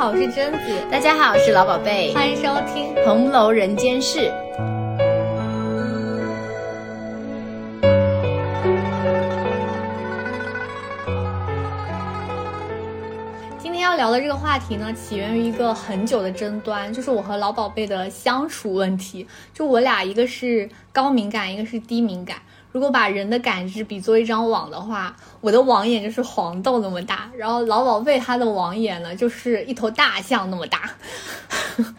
好，我是贞子。大家好，我是老宝贝。欢迎收听《红楼人间事》。今天要聊的这个话题呢，起源于一个很久的争端，就是我和老宝贝的相处问题。就我俩，一个是高敏感，一个是低敏感。如果把人的感知比作一张网的话，我的网眼就是黄豆那么大，然后老宝贝他的网眼呢，就是一头大象那么大。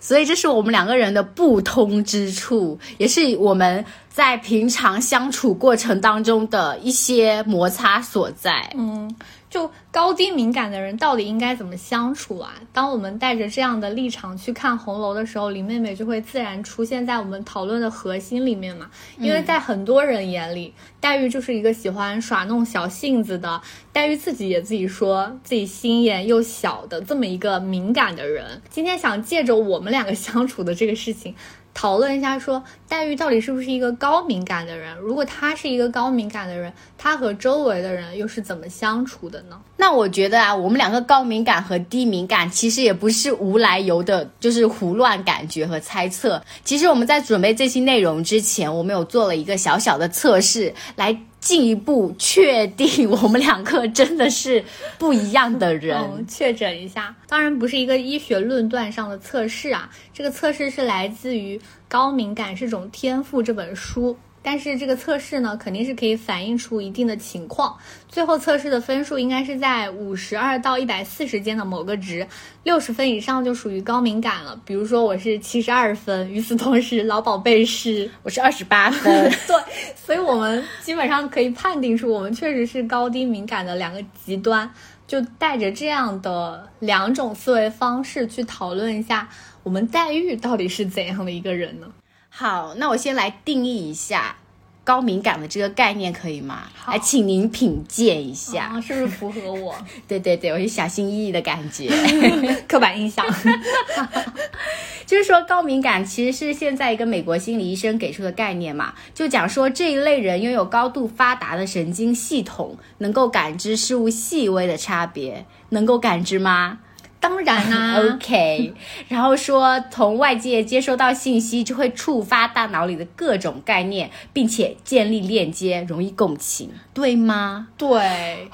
所以这是我们两个人的不通之处，也是我们在平常相处过程当中的一些摩擦所在。嗯。就高低敏感的人到底应该怎么相处啊？当我们带着这样的立场去看红楼的时候，林妹妹就会自然出现在我们讨论的核心里面嘛。因为在很多人眼里，黛玉就是一个喜欢耍弄小性子的，黛玉自己也自己说自己心眼又小的这么一个敏感的人。今天想借着我们两个相处的这个事情。讨论一下，说黛玉到底是不是一个高敏感的人？如果她是一个高敏感的人，她和周围的人又是怎么相处的呢？那我觉得啊，我们两个高敏感和低敏感其实也不是无来由的，就是胡乱感觉和猜测。其实我们在准备这期内容之前，我们有做了一个小小的测试来。进一步确定我们两个真的是不一样的人，确诊一下。当然不是一个医学论断上的测试啊，这个测试是来自于《高敏感是种天赋》这本书。但是这个测试呢，肯定是可以反映出一定的情况。最后测试的分数应该是在五十二到一百四十间的某个值，六十分以上就属于高敏感了。比如说我是七十二分，与此同时老宝贝是我是二十八分。对，所以我们基本上可以判定出我们确实是高低敏感的两个极端。就带着这样的两种思维方式去讨论一下，我们黛玉到底是怎样的一个人呢？好，那我先来定义一下高敏感的这个概念，可以吗？来，请您品鉴一下，是不是符合我？对对对，我是小心翼翼的感觉，刻板印象。就是说，高敏感其实是现在一个美国心理医生给出的概念嘛，就讲说这一类人拥有高度发达的神经系统，能够感知事物细微的差别，能够感知吗？当然啦，OK。然后说，从外界接收到信息，就会触发大脑里的各种概念，并且建立链接，容易共情，对吗？对，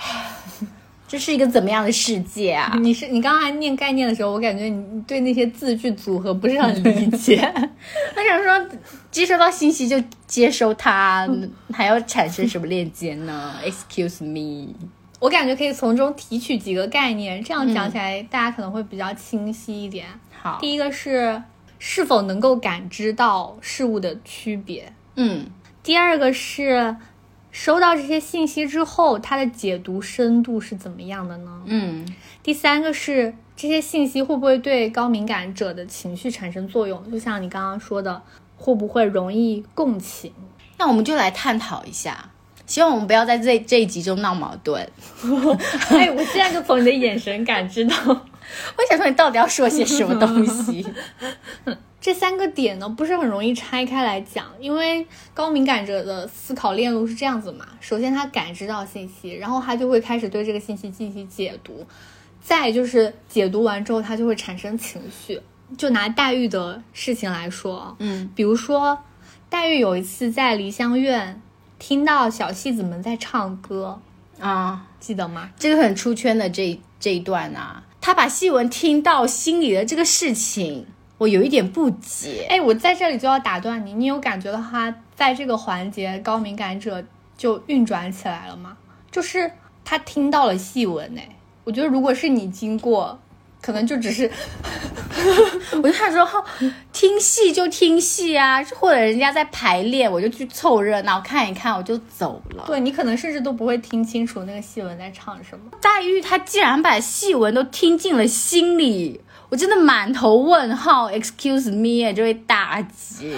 这是一个怎么样的世界啊？你是你刚才念概念的时候，我感觉你对那些字句组合不是很理解。我想说，接收到信息就接收它，还要产生什么链接呢？Excuse me。我感觉可以从中提取几个概念，这样讲起来大家可能会比较清晰一点。好，第一个是是否能够感知到事物的区别。嗯，第二个是收到这些信息之后，它的解读深度是怎么样的呢？嗯，第三个是这些信息会不会对高敏感者的情绪产生作用？就像你刚刚说的，会不会容易共情？那我们就来探讨一下。希望我们不要在这这一集中闹矛盾。哎，我现在就从你的眼神感知到，我想说你到底要说些什么东西。这三个点呢，不是很容易拆开来讲，因为高敏感者的思考链路是这样子嘛。首先，他感知到信息，然后他就会开始对这个信息进行解读，再就是解读完之后，他就会产生情绪。就拿黛玉的事情来说，嗯，比如说黛玉有一次在梨香院。听到小戏子们在唱歌啊，记得吗？这个很出圈的这这一段啊，他把戏文听到心里的这个事情，我有一点不解。哎，我在这里就要打断你，你有感觉到他在这个环节高敏感者就运转起来了吗？就是他听到了戏文，哎，我觉得如果是你经过。可能就只是，我就想说，听戏就听戏啊，或者人家在排练，我就去凑热闹看一看，我就走了。对你可能甚至都不会听清楚那个戏文在唱什么。黛玉她竟然把戏文都听进了心里，我真的满头问号。Excuse me，这位大姐，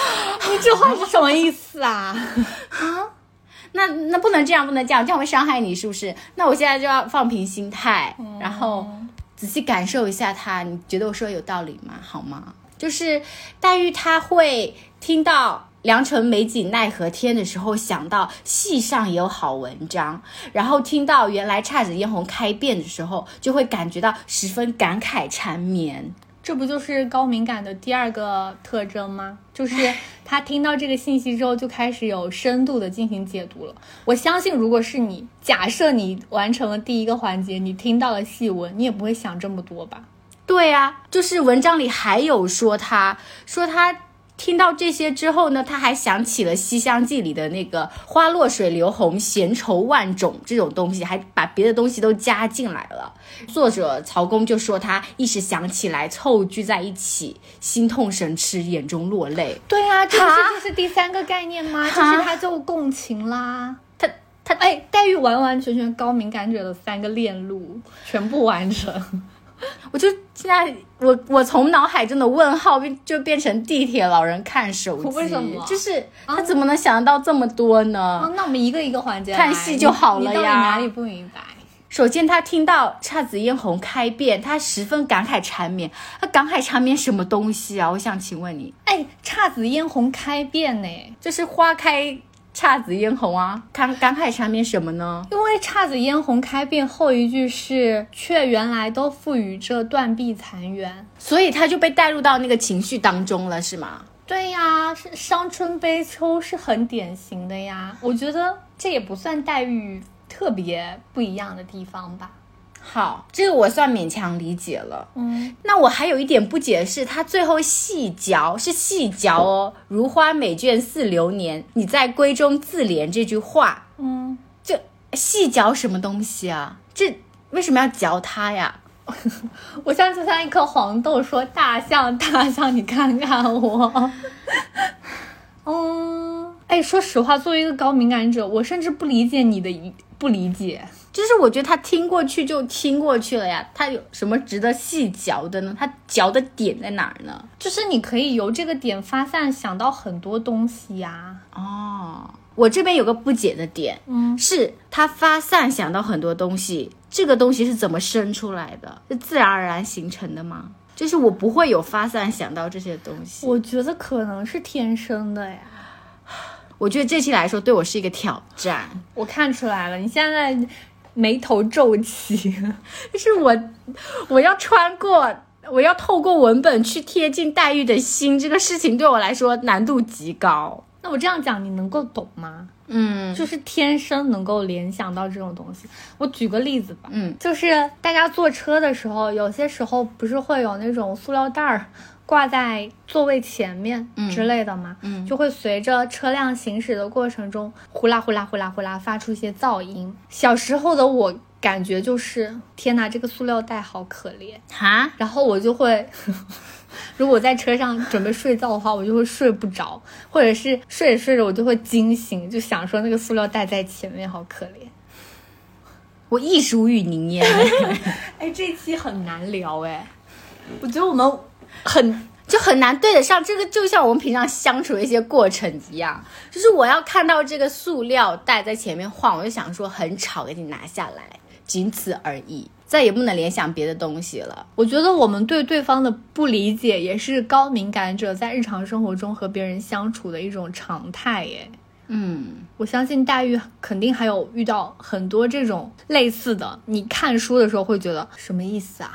你这话是什么意思啊？啊？那那不能这样，不能这样，这样会伤害你，是不是？那我现在就要放平心态，然后。仔细感受一下他，你觉得我说有道理吗？好吗？就是黛玉她会听到良辰美景奈何天的时候，想到戏上有好文章，然后听到原来姹紫嫣红开遍的时候，就会感觉到十分感慨缠绵。这不就是高敏感的第二个特征吗？就是 他听到这个信息之后，就开始有深度的进行解读了。我相信，如果是你，假设你完成了第一个环节，你听到了细文，你也不会想这么多吧？对啊，就是文章里还有说他，说他。听到这些之后呢，他还想起了《西厢记》里的那个“花落水流红，闲愁万种”这种东西，还把别的东西都加进来了。作者曹公就说他一时想起来，凑聚在一起，心痛神痴，眼中落泪。对啊，这不是就是第三个概念吗？就是他就共情啦。他他哎，黛玉完完全全高敏感者的三个链路全部完成。我就现在，我我从脑海中的问号变就变成地铁老人看手机，为什么？就是他怎么能想得到这么多呢？那我们一个一个环节看戏就好了呀。你到底哪里不明白？首先，他听到姹紫嫣红开遍，他十分感慨缠绵。他感慨缠绵什么东西啊？我想请问你，哎，姹紫嫣红开遍呢？就是花开。姹紫嫣红啊，感感慨缠绵什么呢？因为姹紫嫣红开遍后一句是却原来都赋予这断壁残垣，所以他就被带入到那个情绪当中了，是吗？对呀，是伤春悲秋是很典型的呀。我觉得这也不算黛玉特别不一样的地方吧。好，这个我算勉强理解了。嗯，那我还有一点不解的是，他最后细嚼是细嚼哦，“如花美眷似流年，你在闺中自怜”这句话，嗯，这细嚼什么东西啊？这为什么要嚼它呀？我像就像一颗黄豆，说大象大象，你看看我。嗯，哎，说实话，作为一个高敏感者，我甚至不理解你的不理解。就是我觉得他听过去就听过去了呀，他有什么值得细嚼的呢？他嚼的点在哪儿呢？就是你可以由这个点发散，想到很多东西呀。哦，我这边有个不解的点，嗯，是他发散想到很多东西，这个东西是怎么生出来的？是自然而然形成的吗？就是我不会有发散想到这些东西。我觉得可能是天生的呀。我觉得这期来说对我是一个挑战。我看出来了，你现在。眉头皱起，就 是我，我要穿过，我要透过文本去贴近黛玉的心，这个事情对我来说难度极高。那我这样讲，你能够懂吗？嗯，就是天生能够联想到这种东西。我举个例子吧，嗯，就是大家坐车的时候，有些时候不是会有那种塑料袋儿。挂在座位前面之类的嘛，就会随着车辆行驶的过程中，呼啦呼啦呼啦呼啦发出一些噪音。小时候的我感觉就是，天哪，这个塑料袋好可怜哈。然后我就会，如果在车上准备睡觉的话，我就会睡不着，或者是睡着睡着我就会惊醒，就想说那个塑料袋在前面好可怜。我亦属于凝噎。哎，这期很难聊哎，我觉得我们。很就很难对得上这个，就像我们平常相处的一些过程一样，就是我要看到这个塑料袋在前面晃，我就想说很吵，给你拿下来，仅此而已，再也不能联想别的东西了。我觉得我们对对方的不理解，也是高敏感者在日常生活中和别人相处的一种常态耶。嗯，我相信黛玉肯定还有遇到很多这种类似的，你看书的时候会觉得什么意思啊？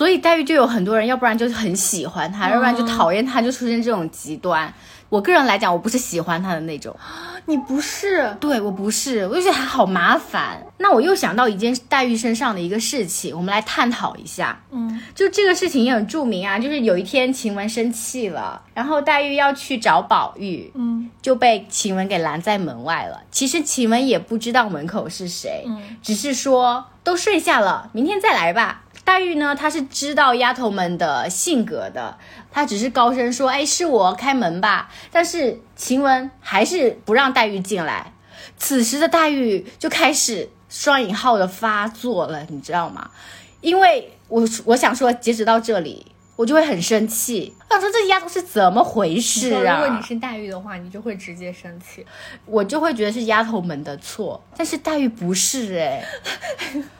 所以黛玉就有很多人，要不然就是很喜欢她，要不然就讨厌她，就出现这种极端。我个人来讲，我不是喜欢她的那种。你不是？对我不是，我就觉得她好麻烦。那我又想到一件黛玉身上的一个事情，我们来探讨一下。嗯，就这个事情也很著名啊，就是有一天晴雯生气了，然后黛玉要去找宝玉，嗯，就被晴雯给拦在门外了。其实晴雯也不知道门口是谁，嗯，只是说都睡下了，明天再来吧。黛玉呢，她是知道丫头们的性格的，她只是高声说：“哎，是我开门吧。”但是晴雯还是不让黛玉进来。此时的黛玉就开始双引号的发作了，你知道吗？因为我我想说，截止到这里，我就会很生气。我想说，这丫头是怎么回事啊？如果你是黛玉的话，你就会直接生气，我就会觉得是丫头们的错。但是黛玉不是哎。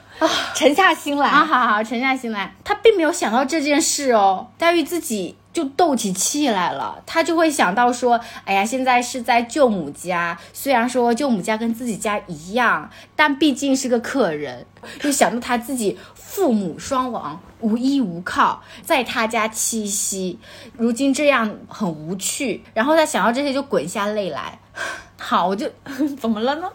沉下心来啊！好好沉下心来。他并没有想到这件事哦。黛玉自己就斗起气来了。他就会想到说，哎呀，现在是在舅母家，虽然说舅母家跟自己家一样，但毕竟是个客人，就想到他自己父母双亡，无依无靠，在他家栖息，如今这样很无趣。然后他想到这些，就滚下泪来。好，我就 怎么了呢？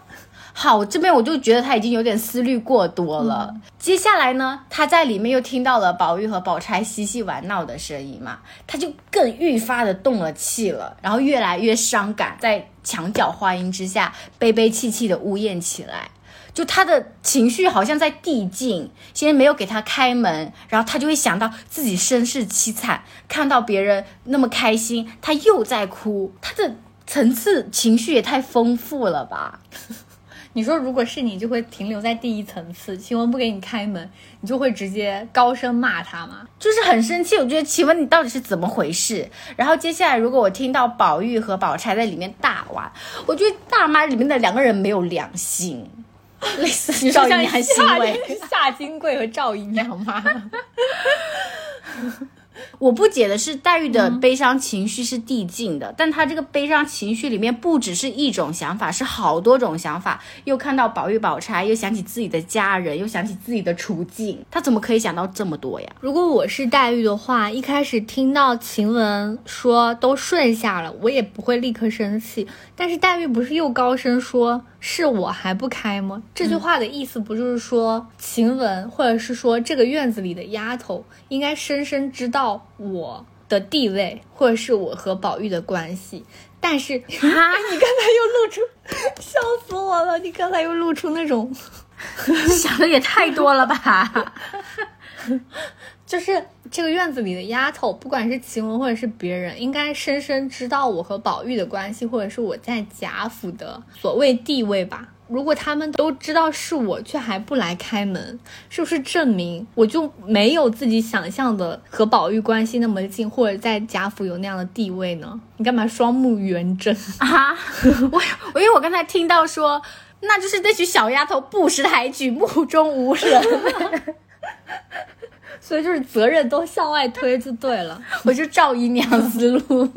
好，这边我就觉得他已经有点思虑过多了。接下来呢，他在里面又听到了宝玉和宝钗嬉戏玩闹的声音嘛，他就更愈发的动了气了，然后越来越伤感，在墙角花荫之下悲悲戚戚的呜咽起来。就他的情绪好像在递进，先没有给他开门，然后他就会想到自己身世凄惨，看到别人那么开心，他又在哭，他的层次情绪也太丰富了吧。你说，如果是你，就会停留在第一层次。晴雯不给你开门，你就会直接高声骂他吗？就是很生气。我觉得晴雯，你到底是怎么回事？然后接下来，如果我听到宝玉和宝钗在里面大玩，我觉得大妈里面的两个人没有良心，类似赵姨娘行为，夏金桂和赵姨娘吗？我不解的是，黛玉的悲伤情绪是递进的，但她这个悲伤情绪里面不只是一种想法，是好多种想法。又看到宝玉、宝钗，又想起自己的家人，又想起自己的处境，她怎么可以想到这么多呀？如果我是黛玉的话，一开始听到晴雯说都顺下了，我也不会立刻生气。但是黛玉不是又高声说。是我还不开吗？这句话的意思不就是说晴雯，或者是说这个院子里的丫头，应该深深知道我的地位，或者是我和宝玉的关系。但是啊，你刚才又露出，笑死我了！你刚才又露出那种，想的也太多了吧？就是这个院子里的丫头，不管是晴雯或者是别人，应该深深知道我和宝玉的关系，或者是我在贾府的所谓地位吧。如果他们都知道是我，却还不来开门，是不是证明我就没有自己想象的和宝玉关系那么近，或者在贾府有那样的地位呢？你干嘛双目圆睁 啊？我我因为我刚才听到说，那就是那群小丫头不识抬举，目中无人。所以就是责任都向外推就对了，我就赵姨娘思路。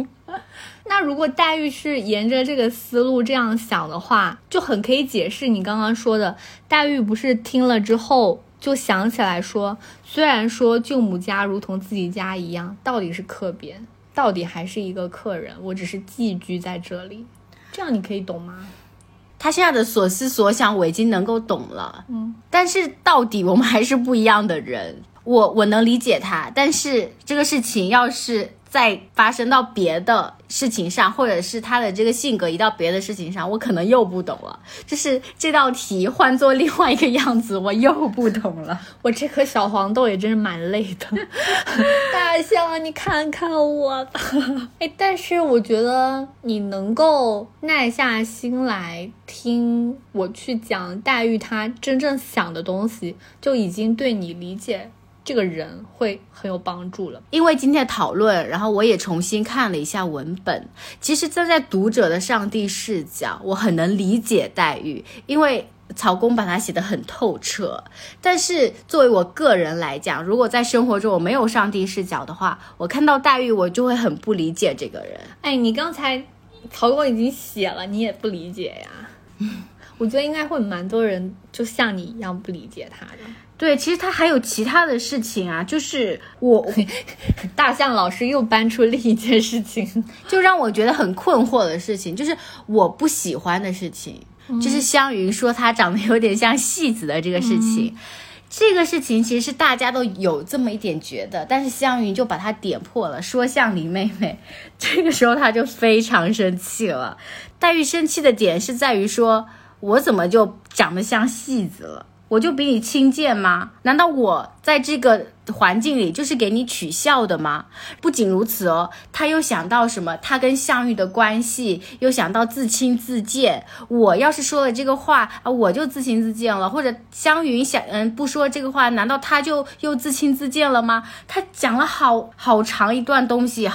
那如果黛玉是沿着这个思路这样想的话，就很可以解释你刚刚说的。黛玉不是听了之后就想起来说，虽然说舅母家如同自己家一样，到底是客边，到底还是一个客人，我只是寄居在这里。这样你可以懂吗？他现在的所思所想我已经能够懂了。嗯，但是到底我们还是不一样的人。我我能理解他，但是这个事情要是再发生到别的事情上，或者是他的这个性格移到别的事情上，我可能又不懂了。就是这道题换做另外一个样子，我又不懂了。我这颗小黄豆也真是蛮累的。大象，你看看我吧。哎，但是我觉得你能够耐下心来听我去讲黛玉她真正想的东西，就已经对你理解。这个人会很有帮助了，因为今天的讨论，然后我也重新看了一下文本。其实站在读者的上帝视角，我很能理解黛玉，因为曹公把他写得很透彻。但是作为我个人来讲，如果在生活中我没有上帝视角的话，我看到黛玉，我就会很不理解这个人。哎，你刚才曹公已经写了，你也不理解呀？我觉得应该会蛮多人就像你一样不理解他的。对，其实他还有其他的事情啊，就是我 大象老师又搬出另一件事情，就让我觉得很困惑的事情，就是我不喜欢的事情，就是湘云说她长得有点像戏子的这个事情，这个事情其实是大家都有这么一点觉得，但是湘云就把它点破了，说像林妹妹，这个时候她就非常生气了。黛玉生气的点是在于说，我怎么就长得像戏子了？我就比你轻贱吗？难道我在这个环境里就是给你取笑的吗？不仅如此哦，他又想到什么？他跟项羽的关系，又想到自轻自贱。我要是说了这个话啊，我就自轻自贱了。或者湘云想嗯不说这个话，难道他就又自轻自贱了吗？他讲了好好长一段东西。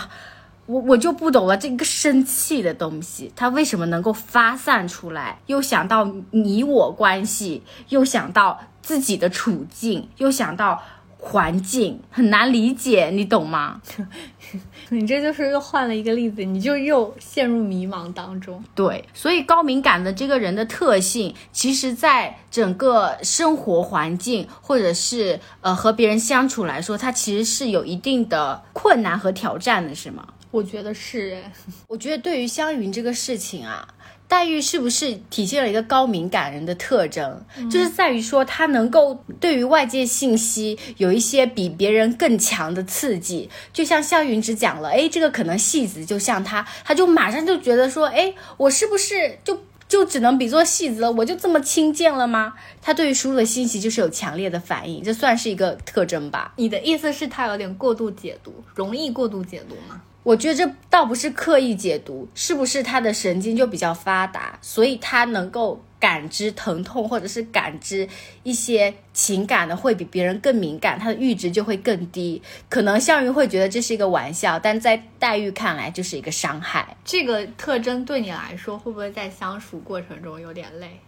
我我就不懂了，这个生气的东西，它为什么能够发散出来？又想到你我关系，又想到自己的处境，又想到环境，很难理解，你懂吗？你这就是又换了一个例子，你就又陷入迷茫当中。对，所以高敏感的这个人的特性，其实在整个生活环境或者是呃和别人相处来说，他其实是有一定的困难和挑战的，是吗？我觉得是，我觉得对于湘云这个事情啊。黛玉是不是体现了一个高敏感人的特征？就是在于说，她能够对于外界信息有一些比别人更强的刺激。就像湘云只讲了，哎，这个可能戏子就像他，他就马上就觉得说，哎，我是不是就就只能比作戏子了？我就这么轻贱了吗？他对于输入的信息就是有强烈的反应，这算是一个特征吧？你的意思是，他有点过度解读，容易过度解读吗？我觉得这倒不是刻意解读，是不是他的神经就比较发达，所以他能够感知疼痛或者是感知一些情感的会比别人更敏感，他的阈值就会更低。可能项羽会觉得这是一个玩笑，但在黛玉看来就是一个伤害。这个特征对你来说会不会在相处过程中有点累？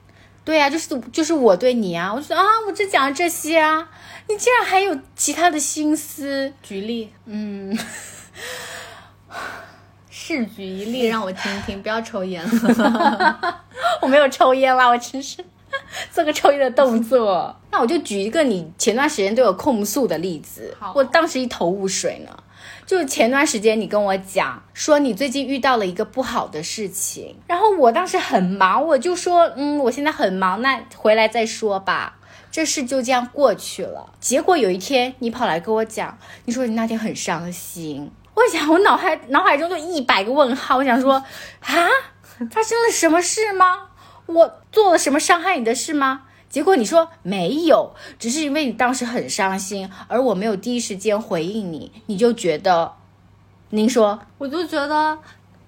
对呀，就是就是我对你啊，我就说啊，我只讲了这些啊，你竟然还有其他的心思？举例，嗯。试举一例让我听听，不要抽烟了。我没有抽烟啦，我只是做个抽烟的动作。那我就举一个你前段时间对我控诉的例子。我当时一头雾水呢。就前段时间你跟我讲说你最近遇到了一个不好的事情，然后我当时很忙，我就说嗯，我现在很忙，那回来再说吧。这事就这样过去了。结果有一天你跑来跟我讲，你说你那天很伤心。我想，我脑海脑海中就一百个问号。我想说，啊，发生了什么事吗？我做了什么伤害你的事吗？结果你说没有，只是因为你当时很伤心，而我没有第一时间回应你，你就觉得，您说，我就觉得，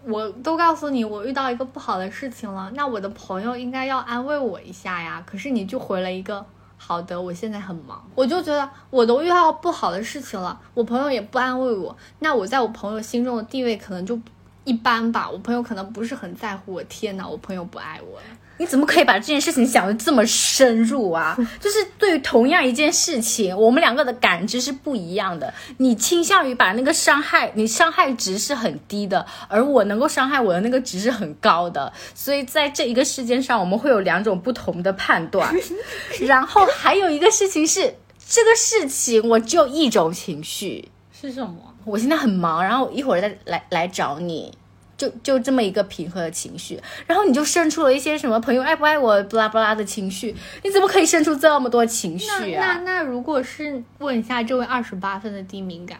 我都告诉你我遇到一个不好的事情了，那我的朋友应该要安慰我一下呀。可是你就回了一个。好的，我现在很忙，我就觉得我都遇到不好的事情了，我朋友也不安慰我，那我在我朋友心中的地位可能就一般吧，我朋友可能不是很在乎我。天哪，我朋友不爱我了。你怎么可以把这件事情想的这么深入啊？就是对于同样一件事情，我们两个的感知是不一样的。你倾向于把那个伤害，你伤害值是很低的，而我能够伤害我的那个值是很高的。所以在这一个事件上，我们会有两种不同的判断。然后还有一个事情是，这个事情我只有一种情绪是什么？我现在很忙，然后一会儿再来来找你。就就这么一个平和的情绪，然后你就生出了一些什么朋友爱不爱我，不拉不拉的情绪，你怎么可以生出这么多情绪啊？那那如果是问一下这位二十八分的低敏感，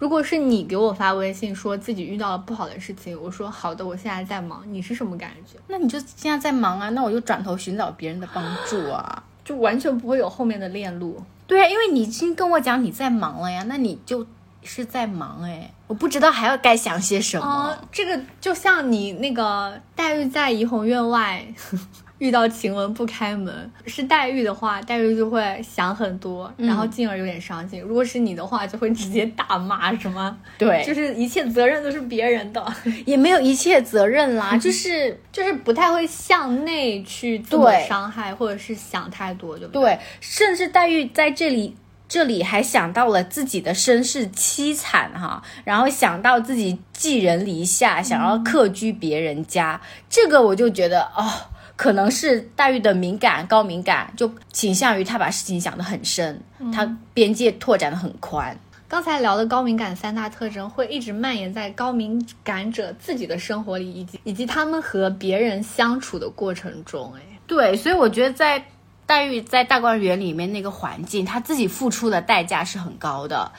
如果是你给我发微信说自己遇到了不好的事情，我说好的，我现在在忙，你是什么感觉？那你就现在在忙啊，那我就转头寻找别人的帮助啊，就完全不会有后面的链路。对啊，因为你已经跟我讲你在忙了呀，那你就。是在忙哎，我不知道还要该想些什么。这个就像你那个黛玉在怡红院外遇到晴雯不开门，是黛玉的话，黛玉就会想很多，然后进而有点伤心。如果是你的话，就会直接大骂什么？对，就是一切责任都是别人的，也没有一切责任啦，就是就是不太会向内去做伤害，或者是想太多，对不对？对，甚至黛玉在这里。这里还想到了自己的身世凄惨哈，然后想到自己寄人篱下，想要客居别人家，这个我就觉得哦，可能是黛玉的敏感高敏感，就倾向于她把事情想得很深，她边界拓展的很宽。刚才聊的高敏感三大特征会一直蔓延在高敏感者自己的生活里，以及以及他们和别人相处的过程中，哎，对，所以我觉得在。黛玉在大观园里面那个环境，她自己付出的代价是很高的。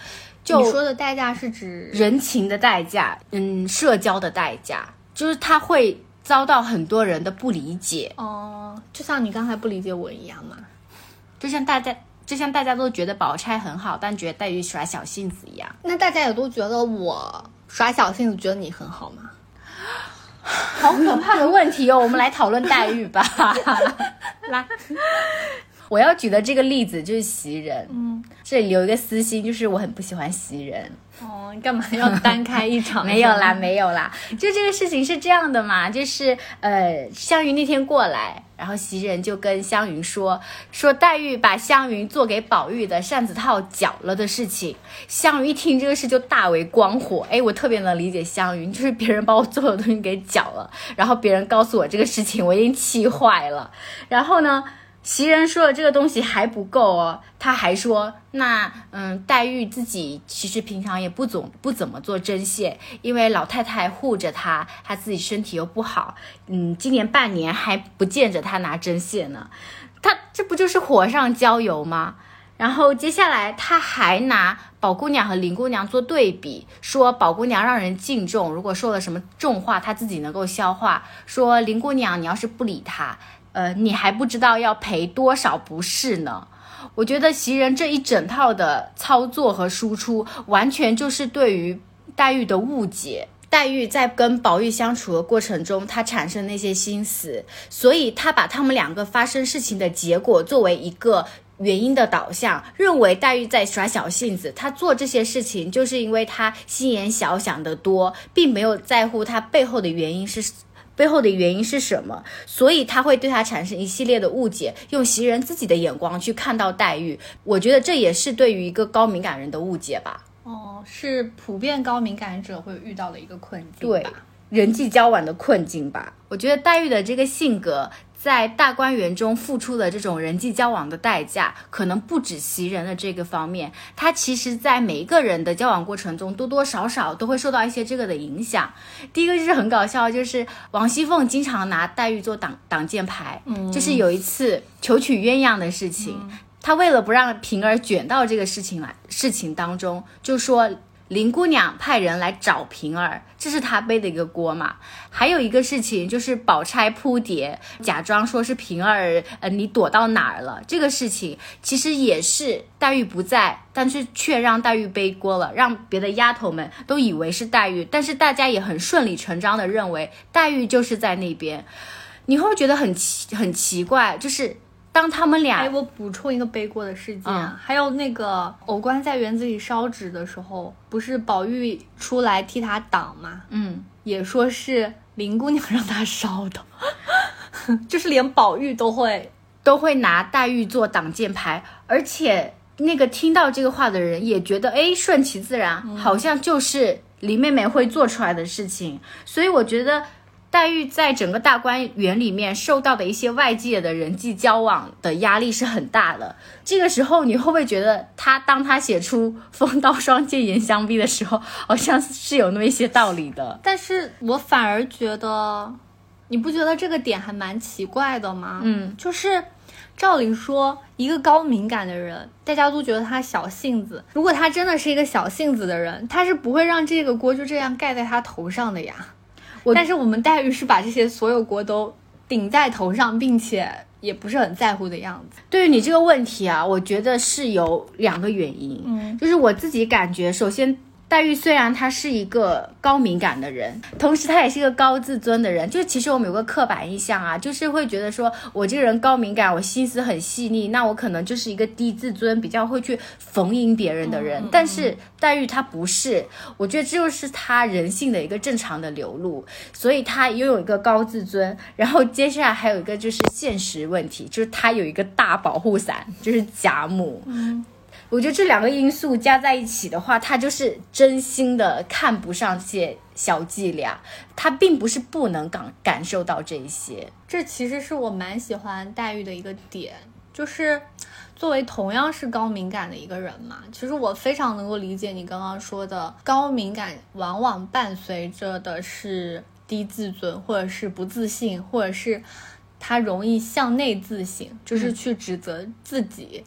就你说的代价是指人情的代价，嗯，社交的代价，就是她会遭到很多人的不理解。哦，就像你刚才不理解我一样嘛。就像大家，就像大家都觉得宝钗很好，但觉得黛玉耍小性子一样。那大家也都觉得我耍小性子，觉得你很好吗？好可怕的问题哦！我们来讨论黛玉吧。来，我要举的这个例子就是袭人，嗯，这里有一个私心，就是我很不喜欢袭人。哦，你干嘛要单开一场？没有啦，没有啦，就这个事情是这样的嘛，就是呃，湘云那天过来，然后袭人就跟湘云说说黛玉把湘云做给宝玉的扇子套绞了的事情。湘云一听这个事就大为光火，哎，我特别能理解湘云，就是别人把我做的东西给绞了，然后别人告诉我这个事情，我已经气坏了。然后呢？袭人说的这个东西还不够哦，他还说，那嗯，黛玉自己其实平常也不总不怎么做针线，因为老太太护着她，她自己身体又不好，嗯，今年半年还不见着她拿针线呢，她这不就是火上浇油吗？然后接下来他还拿宝姑娘和林姑娘做对比，说宝姑娘让人敬重，如果说了什么重话，她自己能够消化；说林姑娘，你要是不理她。呃，你还不知道要赔多少不是呢？我觉得袭人这一整套的操作和输出，完全就是对于黛玉的误解。黛玉在跟宝玉相处的过程中，她产生那些心思，所以她把他们两个发生事情的结果作为一个原因的导向，认为黛玉在耍小性子，她做这些事情就是因为她心眼小，想得多，并没有在乎她背后的原因是。背后的原因是什么？所以他会对他产生一系列的误解，用袭人自己的眼光去看到黛玉。我觉得这也是对于一个高敏感人的误解吧。哦，是普遍高敏感者会遇到的一个困境对，人际交往的困境吧。我觉得黛玉的这个性格。在大观园中付出的这种人际交往的代价，可能不止袭人的这个方面，他其实在每一个人的交往过程中，多多少少都会受到一些这个的影响。第一个就是很搞笑，就是王熙凤经常拿黛玉做挡挡箭牌，就是有一次求娶鸳鸯的事情，她为了不让平儿卷到这个事情来事情当中，就说。林姑娘派人来找平儿，这是她背的一个锅嘛。还有一个事情就是宝钗扑蝶，假装说是平儿，呃，你躲到哪儿了？这个事情其实也是黛玉不在，但是却让黛玉背锅了，让别的丫头们都以为是黛玉，但是大家也很顺理成章的认为黛玉就是在那边。你会觉得很奇很奇怪，就是。当他们俩，哎，我补充一个背锅的事件，还有那个偶官在园子里烧纸的时候，不是宝玉出来替他挡吗？嗯，也说是林姑娘让他烧的，就是连宝玉都会都会拿黛玉做挡箭牌，而且那个听到这个话的人也觉得，哎，顺其自然，好像就是林妹妹会做出来的事情，所以我觉得。黛玉在整个大观园里面受到的一些外界的人际交往的压力是很大的。这个时候，你会不会觉得他当他写出“风刀霜剑严相逼”的时候，好像是有那么一些道理的？但是我反而觉得，你不觉得这个点还蛮奇怪的吗？嗯，就是照理说，一个高敏感的人，大家都觉得他小性子。如果他真的是一个小性子的人，他是不会让这个锅就这样盖在他头上的呀。但是我们待遇是把这些所有锅都顶在头上，并且也不是很在乎的样子。对于你这个问题啊，我觉得是有两个原因，嗯，就是我自己感觉，首先。黛玉虽然她是一个高敏感的人，同时她也是一个高自尊的人。就其实我们有个刻板印象啊，就是会觉得说我这个人高敏感，我心思很细腻，那我可能就是一个低自尊、比较会去逢迎别人的人。但是黛玉她不是，我觉得这就是她人性的一个正常的流露，所以她拥有一个高自尊。然后接下来还有一个就是现实问题，就是她有一个大保护伞，就是贾母。嗯。我觉得这两个因素加在一起的话，他就是真心的看不上这些小伎俩，他并不是不能感感受到这一些。这其实是我蛮喜欢黛玉的一个点，就是作为同样是高敏感的一个人嘛，其实我非常能够理解你刚刚说的，高敏感往往伴随着的是低自尊，或者是不自信，或者是他容易向内自省，就是去指责自己。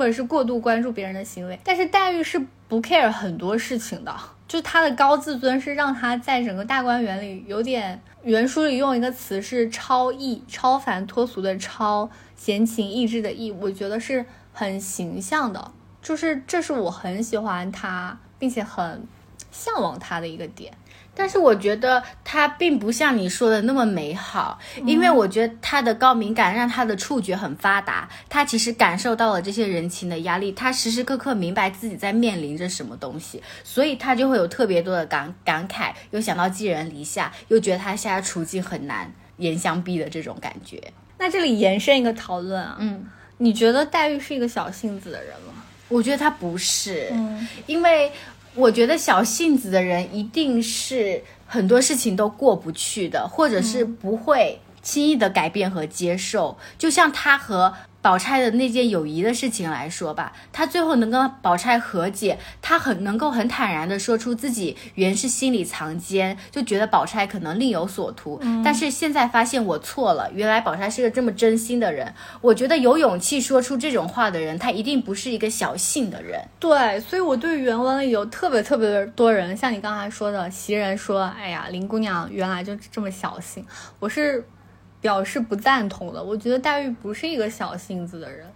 或者是过度关注别人的行为，但是黛玉是不 care 很多事情的，就她的高自尊是让她在整个大观园里有点，原书里用一个词是超逸、超凡脱俗的超，闲情逸致的逸，我觉得是很形象的，就是这是我很喜欢她，并且很向往她的一个点。但是我觉得他并不像你说的那么美好，因为我觉得他的高敏感让他的触觉很发达，他其实感受到了这些人情的压力，他时时刻刻明白自己在面临着什么东西，所以他就会有特别多的感感慨，又想到寄人篱下，又觉得他现在处境很难言相逼的这种感觉。那这里延伸一个讨论啊，嗯，你觉得黛玉是一个小性子的人吗？我觉得他不是，嗯因为我觉得小性子的人一定是很多事情都过不去的，或者是不会轻易的改变和接受。就像他和宝钗的那件友谊的事情来说吧，他最后能跟宝钗和解，他很能够很坦然的说出自己原是心里藏奸，就觉得宝钗可能另有所图，但是现在发现我错了，原来宝钗是个这么真心的人。我觉得有勇气说出这种话的人，他一定不是一个小性的人。对，所以我对原文里有特别特别多人，像你刚才说的，袭人说：“哎呀，林姑娘原来就这么小性。”我是表示不赞同的。我觉得黛玉不是一个小性子的人。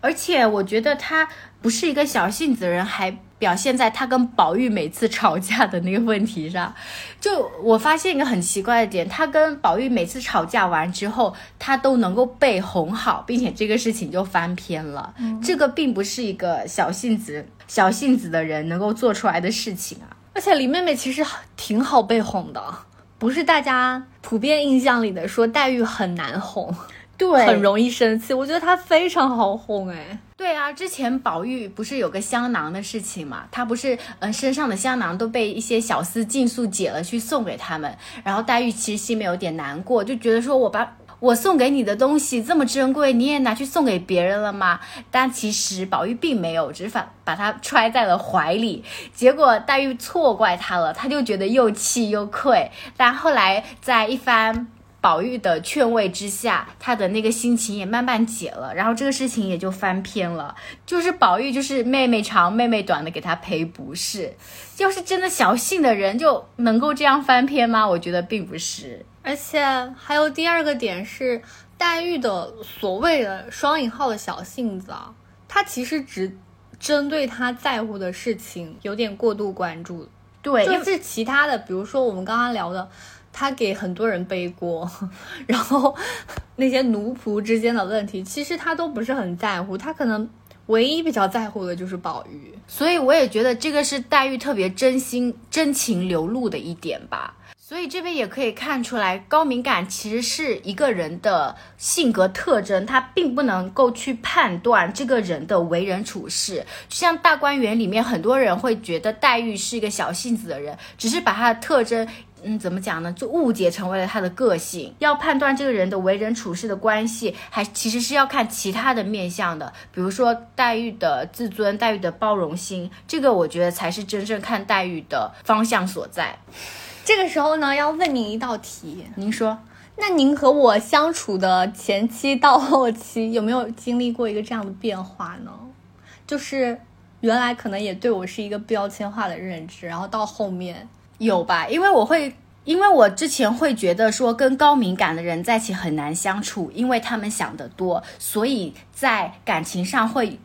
而且我觉得她不是一个小性子的人，还表现在她跟宝玉每次吵架的那个问题上。就我发现一个很奇怪的点，她跟宝玉每次吵架完之后，她都能够被哄好，并且这个事情就翻篇了。这个并不是一个小性子、小性子的人能够做出来的事情啊。而且林妹妹其实挺好被哄的，不是大家普遍印象里的说黛玉很难哄，对很容易生气。我觉得她非常好哄，哎，对啊，之前宝玉不是有个香囊的事情嘛？他不是呃身上的香囊都被一些小厮尽数解了去送给他们，然后黛玉其实心里面有点难过，就觉得说我把我送给你的东西这么珍贵，你也拿去送给别人了吗？但其实宝玉并没有，只是把把它揣在了怀里。结果黛玉错怪他了，他就觉得又气又愧。但后来在一番宝玉的劝慰之下，他的那个心情也慢慢解了，然后这个事情也就翻篇了。就是宝玉就是妹妹长妹妹短的给他赔不是，要是真的小性的人就能够这样翻篇吗？我觉得并不是。而且还有第二个点是，黛玉的所谓的双引号的小性子啊，她其实只针对她在乎的事情有点过度关注，对，就是其他的，比如说我们刚刚聊的，她给很多人背锅，然后那些奴仆之间的问题，其实她都不是很在乎，她可能唯一比较在乎的就是宝玉。所以我也觉得这个是黛玉特别真心真情流露的一点吧。所以这边也可以看出来，高敏感其实是一个人的性格特征，他并不能够去判断这个人的为人处事。就像大观园里面，很多人会觉得黛玉是一个小性子的人，只是把她的特征。嗯，怎么讲呢？就误解成为了他的个性。要判断这个人的为人处事的关系，还其实是要看其他的面相的，比如说黛玉的自尊、黛玉的包容心，这个我觉得才是真正看黛玉的方向所在。这个时候呢，要问您一道题，您说，那您和我相处的前期到后期，有没有经历过一个这样的变化呢？就是原来可能也对我是一个标签化的认知，然后到后面有吧？因为我会，因为我之前会觉得说跟高敏感的人在一起很难相处，因为他们想得多，所以在感情上会。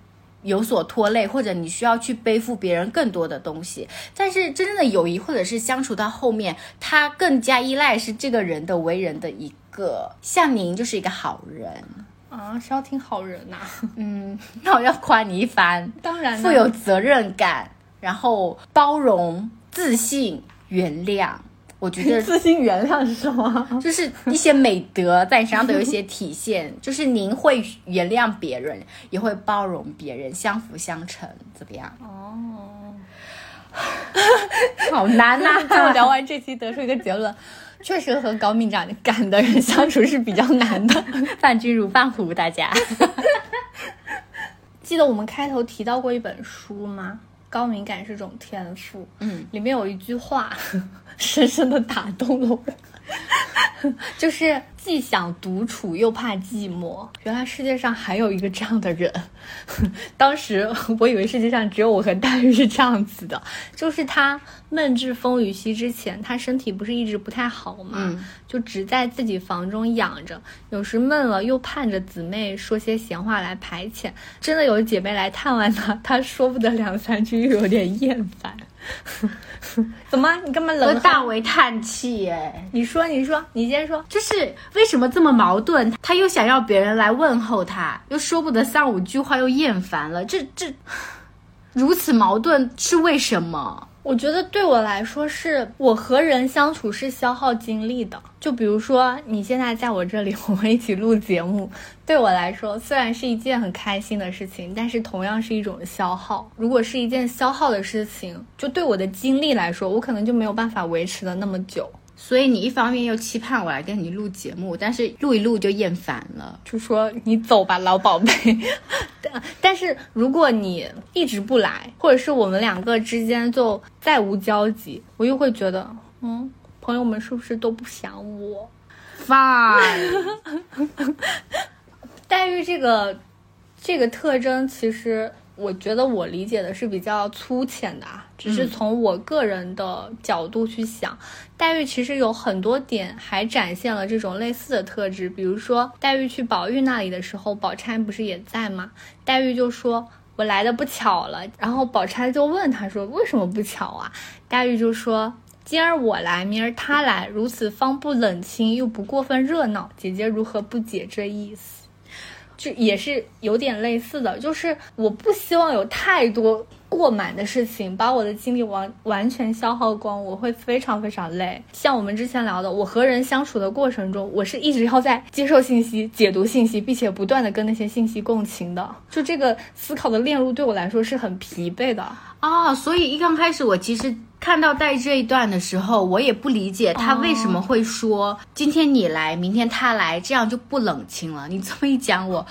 有所拖累，或者你需要去背负别人更多的东西。但是真正的友谊，或者是相处到后面，他更加依赖是这个人的为人的一个。像您就是一个好人，啊，是要听好人呐、嗯，那我要夸你一番，当然富有责任感，然后包容、自信、原谅。我觉得 自信原谅是什么？就是一些美德在你身上都有一些体现，就是您会原谅别人，也会包容别人，相辅相成，怎么样？哦，好难呐、就聊完这期得出一个结论，确实和高敏感感的人相处是比较难的。伴君如伴虎，大家。记得我们开头提到过一本书吗？高敏感是种天赋。嗯，里面有一句话，深深的打动了我，就是既想独处又怕寂寞。原来世界上还有一个这样的人。当时我以为世界上只有我和黛玉是这样子的，就是他闷至风雨夕之前，他身体不是一直不太好嘛，就只在自己房中养着，有时闷了又盼着姊妹说些闲话来排遣。真的有姐妹来探望他，他说不得两三句又有点厌烦。怎么？你干嘛冷？大为叹气哎！你说，你说，你先说，就是为什么这么矛盾？他又想要别人来问候他，又说不得三五句话，又厌烦了。这这如此矛盾是为什么？我觉得对我来说，是我和人相处是消耗精力的。就比如说，你现在在我这里，我们一起录节目，对我来说虽然是一件很开心的事情，但是同样是一种消耗。如果是一件消耗的事情，就对我的精力来说，我可能就没有办法维持的那么久。所以你一方面又期盼我来跟你录节目，但是录一录就厌烦了，就说你走吧，老宝贝。但但是如果你一直不来，或者是我们两个之间就再无交集，我又会觉得，嗯，朋友们是不是都不想我？Fine。黛玉这个这个特征，其实。我觉得我理解的是比较粗浅的啊，只是从我个人的角度去想，黛玉其实有很多点还展现了这种类似的特质，比如说黛玉去宝玉那里的时候，宝钗不是也在吗？黛玉就说：“我来的不巧了。”然后宝钗就问她说：“为什么不巧啊？”黛玉就说：“今儿我来，明儿他来，如此方不冷清，又不过分热闹，姐姐如何不解这意思？”就也是有点类似的，就是我不希望有太多过满的事情，把我的精力完完全消耗光，我会非常非常累。像我们之前聊的，我和人相处的过程中，我是一直要在接受信息、解读信息，并且不断的跟那些信息共情的。就这个思考的链路对我来说是很疲惫的啊。所以一刚开始我其实。看到带这一段的时候，我也不理解他为什么会说今天你来，明天他来，这样就不冷清了。你这么一讲，我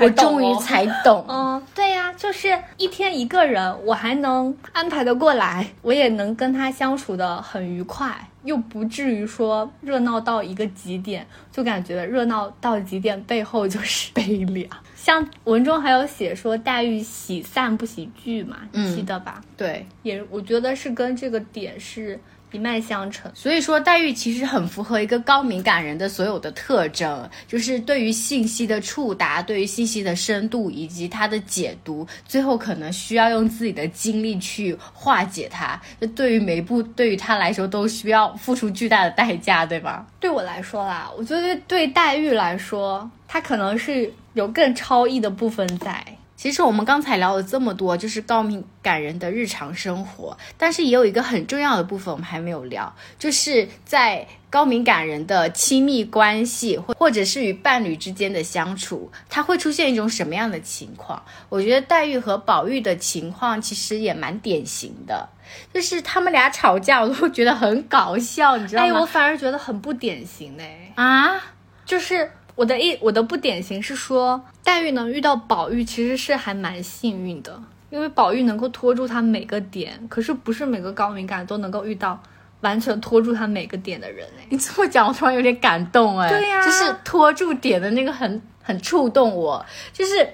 我终于才懂。嗯，对呀，就是一天一个人，我还能安排的过来，我也能跟他相处的很愉快。又不至于说热闹到一个极点，就感觉热闹到极点背后就是 悲凉。像文中还有写说黛玉喜散不喜聚嘛，你记得吧？对，也我觉得是跟这个点是。一脉相承，所以说黛玉其实很符合一个高敏感人的所有的特征，就是对于信息的触达，对于信息的深度以及它的解读，最后可能需要用自己的精力去化解它。就对于每一步，对于他来说都需要付出巨大的代价，对吧？对我来说啦，我觉得对黛玉来说，她可能是有更超逸的部分在。其实我们刚才聊了这么多，就是高敏感人的日常生活，但是也有一个很重要的部分我们还没有聊，就是在高敏感人的亲密关系或或者是与伴侣之间的相处，它会出现一种什么样的情况？我觉得黛玉和宝玉的情况其实也蛮典型的，就是他们俩吵架，我都觉得很搞笑，你知道吗？哎，我反而觉得很不典型哎啊，就是。我的一我的不典型是说，黛玉能遇到宝玉，其实是还蛮幸运的，因为宝玉能够拖住她每个点，可是不是每个高敏感都能够遇到完全拖住她每个点的人哎。你这么讲，我突然有点感动哎。对呀，就是拖住点的那个很很触动我，就是，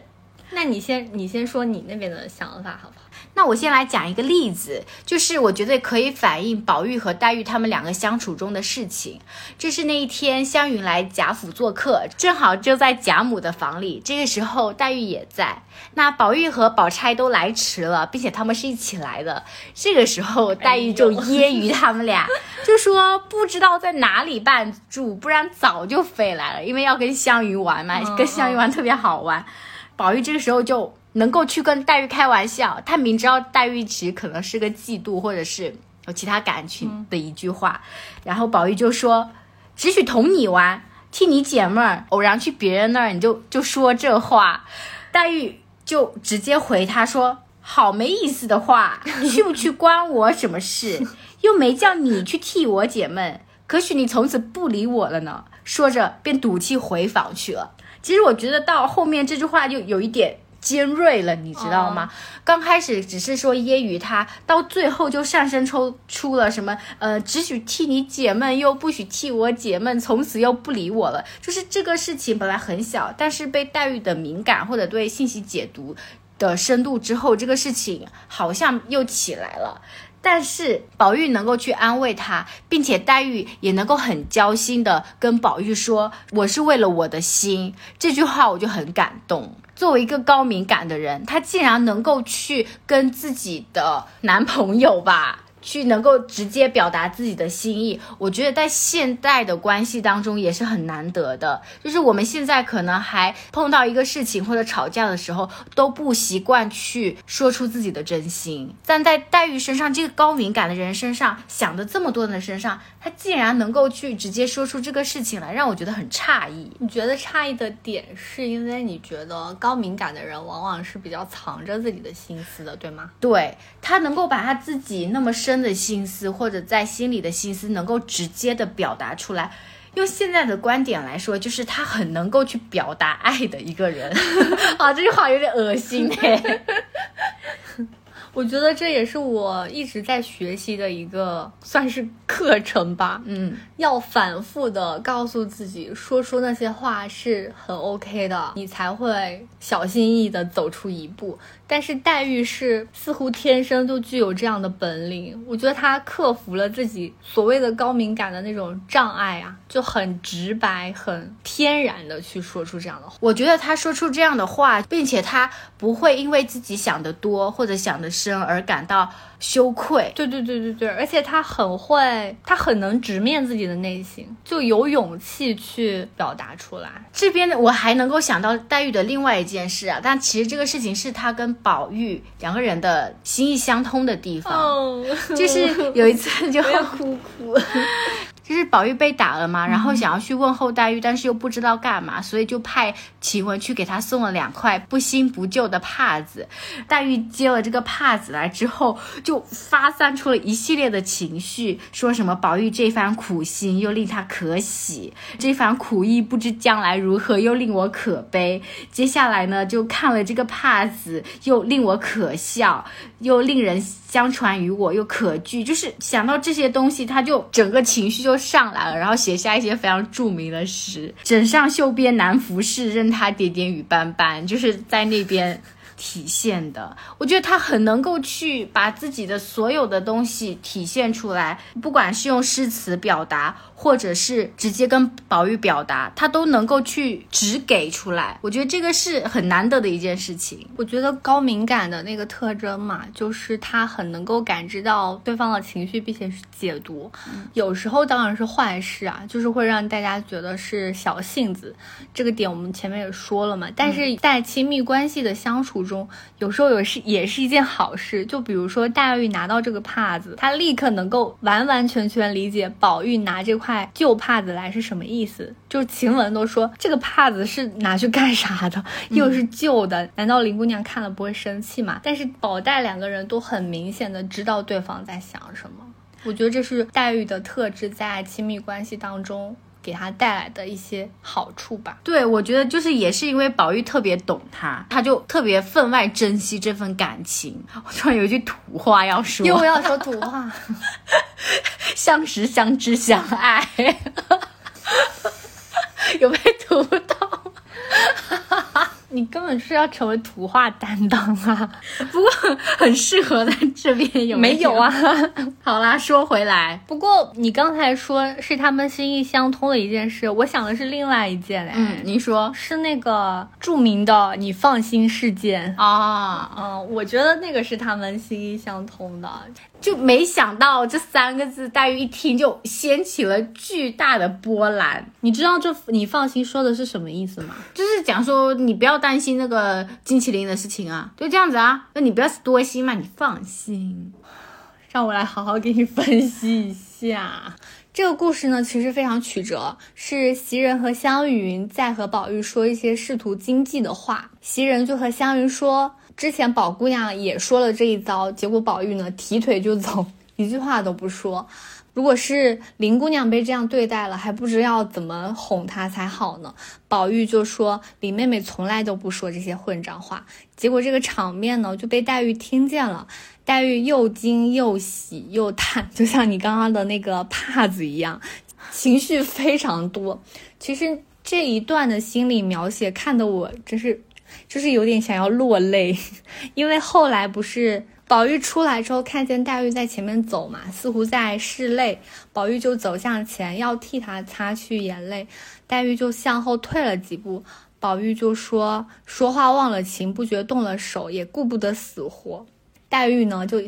那你先你先说你那边的想法好不好？那我先来讲一个例子，就是我觉得可以反映宝玉和黛玉他们两个相处中的事情。这是那一天湘云来贾府做客，正好就在贾母的房里。这个时候黛玉也在。那宝玉和宝钗都来迟了，并且他们是一起来的。这个时候黛玉就揶揄他们俩，就说不知道在哪里办住，不然早就飞来了，因为要跟湘云玩嘛，跟湘云玩特别好玩。宝玉这个时候就。能够去跟黛玉开玩笑，他明知道黛玉其实可能是个嫉妒或者是有其他感情的一句话，然后宝玉就说：“只许同你玩，替你解闷儿。偶然去别人那儿，你就就说这话。”黛玉就直接回他说：“好没意思的话，去不去关我什么事？又没叫你去替我解闷，可许你从此不理我了呢？”说着便赌气回房去了。其实我觉得到后面这句话就有一点。尖锐了，你知道吗？刚开始只是说揶揄他，到最后就上升出出了什么呃，只许替你解闷，又不许替我解闷，从此又不理我了。就是这个事情本来很小，但是被黛玉的敏感或者对信息解读的深度之后，这个事情好像又起来了。但是宝玉能够去安慰他，并且黛玉也能够很交心的跟宝玉说：“我是为了我的心。”这句话我就很感动。作为一个高敏感的人，她竟然能够去跟自己的男朋友吧。去能够直接表达自己的心意，我觉得在现代的关系当中也是很难得的。就是我们现在可能还碰到一个事情或者吵架的时候，都不习惯去说出自己的真心。但在黛玉身上，这个高敏感的人身上，想的这么多人身上，他竟然能够去直接说出这个事情来，让我觉得很诧异。你觉得诧异的点是因为你觉得高敏感的人往往是比较藏着自己的心思的，对吗？对他能够把他自己那么深。真的心思或者在心里的心思能够直接的表达出来，用现在的观点来说，就是他很能够去表达爱的一个人。啊，这句话有点恶心 哎。我觉得这也是我一直在学习的一个算是课程吧。嗯，要反复的告诉自己，说出那些话是很 OK 的，你才会小心翼翼的走出一步。但是黛玉是似乎天生就具有这样的本领，我觉得她克服了自己所谓的高敏感的那种障碍啊，就很直白、很天然的去说出这样的话。我觉得她说出这样的话，并且她不会因为自己想的多或者想的深而感到。羞愧，对对对对对，而且她很会，她很能直面自己的内心，就有勇气去表达出来。这边呢，我还能够想到黛玉的另外一件事啊，但其实这个事情是她跟宝玉两个人的心意相通的地方，就是有一次就 哭哭。就是宝玉被打了嘛，然后想要去问候黛玉，但是又不知道干嘛，所以就派晴雯去给他送了两块不新不旧的帕子。黛玉接了这个帕子来之后，就发散出了一系列的情绪，说什么宝玉这番苦心又令他可喜，这番苦意不知将来如何，又令我可悲。接下来呢，就看了这个帕子，又令我可笑，又令人相传于我，又可惧。就是想到这些东西，他就整个情绪就。上来了，然后写下一些非常著名的诗：“枕上绣边难拂拭，任他点点雨斑斑。”就是在那边。体现的，我觉得他很能够去把自己的所有的东西体现出来，不管是用诗词表达，或者是直接跟宝玉表达，他都能够去直给出来。我觉得这个是很难得的一件事情。我觉得高敏感的那个特征嘛，就是他很能够感知到对方的情绪，并且是解读。有时候当然是坏事啊，就是会让大家觉得是小性子。这个点我们前面也说了嘛，但是在亲密关系的相处。中有时候也是也是一件好事，就比如说黛玉拿到这个帕子，她立刻能够完完全全理解宝玉拿这块旧帕子来是什么意思。就是晴雯都说这个帕子是拿去干啥的，又是旧的，难道林姑娘看了不会生气吗？但是宝黛两个人都很明显的知道对方在想什么，我觉得这是黛玉的特质，在亲密关系当中。给他带来的一些好处吧。对，我觉得就是也是因为宝玉特别懂他，他就特别分外珍惜这份感情。我突然有一句土话要说，又要说土话，相识、相知、相爱，有被读到。你根本是要成为图画担当啊！不过很适合在这边 有没有啊？好啦，说回来，不过你刚才说是他们心意相通的一件事，我想的是另外一件嘞。嗯，您说是那个著名的“你放心”事件啊？嗯，我觉得那个是他们心意相通的。就没想到这三个字，黛玉一听就掀起了巨大的波澜。你知道这“你放心”说的是什么意思吗？就是讲说你不要担心那个金麒麟的事情啊，就这样子啊。那你不要多心嘛，你放心。让我来好好给你分析一下这个故事呢。其实非常曲折，是袭人和湘云在和宝玉说一些仕途经济的话。袭人就和湘云说。之前宝姑娘也说了这一遭，结果宝玉呢提腿就走，一句话都不说。如果是林姑娘被这样对待了，还不知要怎么哄她才好呢。宝玉就说林妹妹从来都不说这些混账话，结果这个场面呢就被黛玉听见了。黛玉又惊又喜又叹，就像你刚刚的那个帕子一样，情绪非常多。其实这一段的心理描写看得我真是，就是有点想要落泪，因为后来不是。宝玉出来之后，看见黛玉在前面走嘛，似乎在拭泪。宝玉就走向前，要替她擦去眼泪。黛玉就向后退了几步。宝玉就说：“说话忘了情，不觉动了手，也顾不得死活。”黛玉呢，就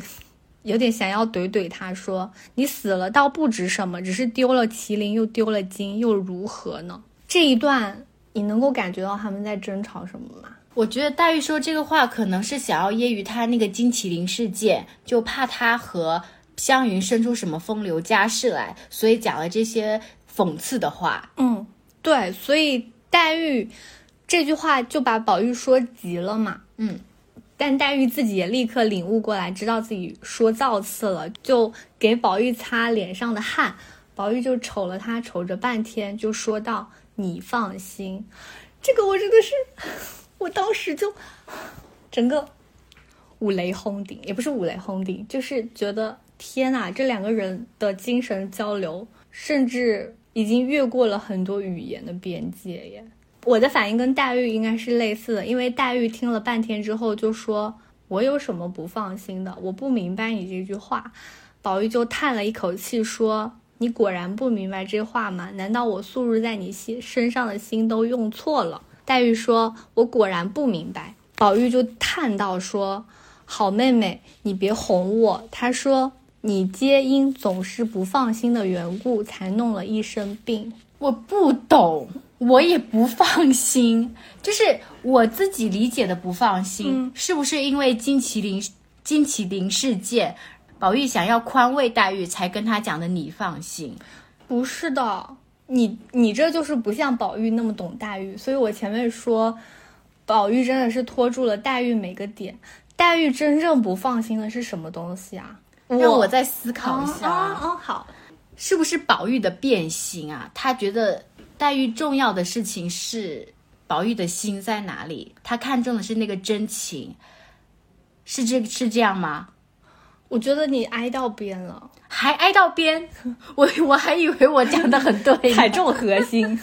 有点想要怼怼他，说：“你死了倒不值什么，只是丢了麒麟，又丢了金，又如何呢？”这一段，你能够感觉到他们在争吵什么吗？我觉得黛玉说这个话，可能是想要揶揄他那个金麒麟事件，就怕他和湘云生出什么风流家事来，所以讲了这些讽刺的话。嗯，对，所以黛玉这句话就把宝玉说急了嘛。嗯，但黛玉自己也立刻领悟过来，知道自己说造次了，就给宝玉擦脸上的汗。宝玉就瞅了他，瞅着半天，就说道：“你放心。”这个我真的是。我当时就整个五雷轰顶，也不是五雷轰顶，就是觉得天呐，这两个人的精神交流，甚至已经越过了很多语言的边界耶。我的反应跟黛玉应该是类似的，因为黛玉听了半天之后就说：“我有什么不放心的？我不明白你这句话。”宝玉就叹了一口气说：“你果然不明白这话吗？难道我素日在你心身上的心都用错了？”黛玉说：“我果然不明白。”宝玉就叹道：“说好妹妹，你别哄我。”他说：“你皆因总是不放心的缘故，才弄了一身病。”我不懂，我也不放心，就是我自己理解的不放心，是不是因为金麒麟金麒麟事件，宝玉想要宽慰黛玉，才跟他讲的？你放心，不是的。你你这就是不像宝玉那么懂黛玉，所以我前面说，宝玉真的是拖住了黛玉每个点。黛玉真正不放心的是什么东西啊？让我再思考一下。啊，好，是不是宝玉的变心啊？他觉得黛玉重要的事情是宝玉的心在哪里？他看中的是那个真情，是这是这样吗？我觉得你挨到边了。还挨到边，我我还以为我讲的很对，踩中核心。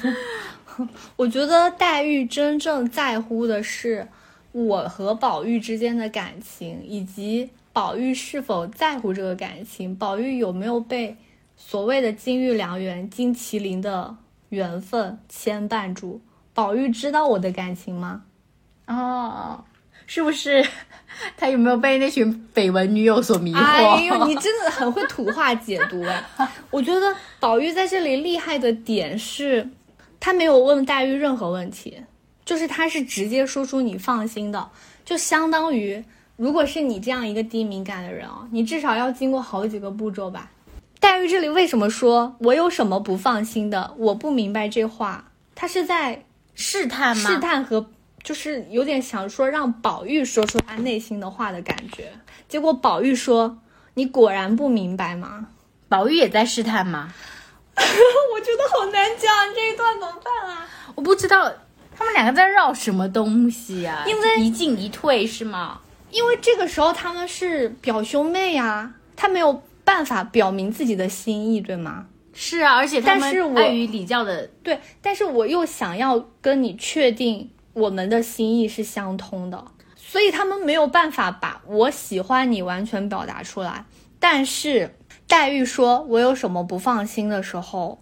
我觉得黛玉真正在乎的是我和宝玉之间的感情，以及宝玉是否在乎这个感情，宝玉有没有被所谓的金玉良缘、金麒麟的缘分牵绊住。宝玉知道我的感情吗？哦。是不是 他有没有被那群绯闻女友所迷惑？哎呦，你真的很会土话解读哎！我觉得宝玉在这里厉害的点是，他没有问黛玉任何问题，就是他是直接说出“你放心”的，就相当于如果是你这样一个低敏感的人哦，你至少要经过好几个步骤吧。黛玉这里为什么说我有什么不放心的？我不明白这话，他是在试探吗？试探和。就是有点想说让宝玉说出他内心的话的感觉，结果宝玉说：“你果然不明白吗？”宝玉也在试探吗？我觉得好难讲，这一段怎么办啊？我不知道他们两个在绕什么东西呀？因为一进一退是吗？因为这个时候他们是表兄妹呀，他没有办法表明自己的心意，对吗？是啊，而且他们碍于礼教的对，但是我又想要跟你确定。我们的心意是相通的，所以他们没有办法把我喜欢你完全表达出来。但是黛玉说我有什么不放心的时候，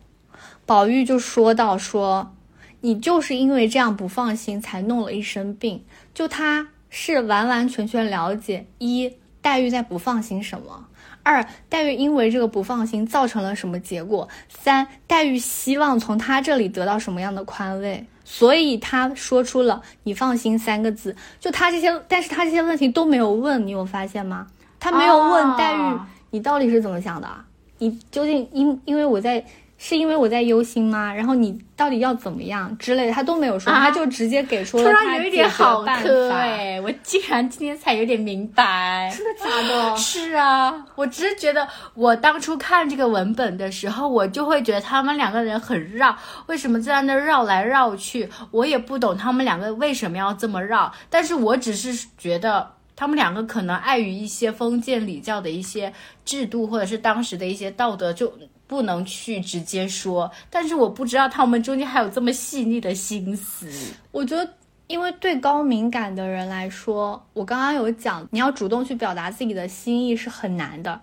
宝玉就说到说，你就是因为这样不放心才弄了一身病。就他是完完全全了解一黛玉在不放心什么，二黛玉因为这个不放心造成了什么结果，三黛玉希望从他这里得到什么样的宽慰。所以他说出了“你放心”三个字，就他这些，但是他这些问题都没有问，你有发现吗？他没有问黛玉，你到底是怎么想的？你究竟因因为我在是因为我在忧心吗？然后你到底要怎么样之类的，他都没有说，啊他就直接给出了突他然有一点好办磕法。哎、我竟然今天才有点明白。真的假的？是啊，我只是觉得，我当初看这个文本的时候，我就会觉得他们两个人很绕，为什么在那绕来绕去？我也不懂他们两个为什么要这么绕，但是我只是觉得他们两个可能碍于一些封建礼教的一些制度，或者是当时的一些道德，就不能去直接说。但是我不知道他们中间还有这么细腻的心思。我觉得，因为对高敏感的人来说，我刚刚有讲，你要主动去表达自己的心意是很难的。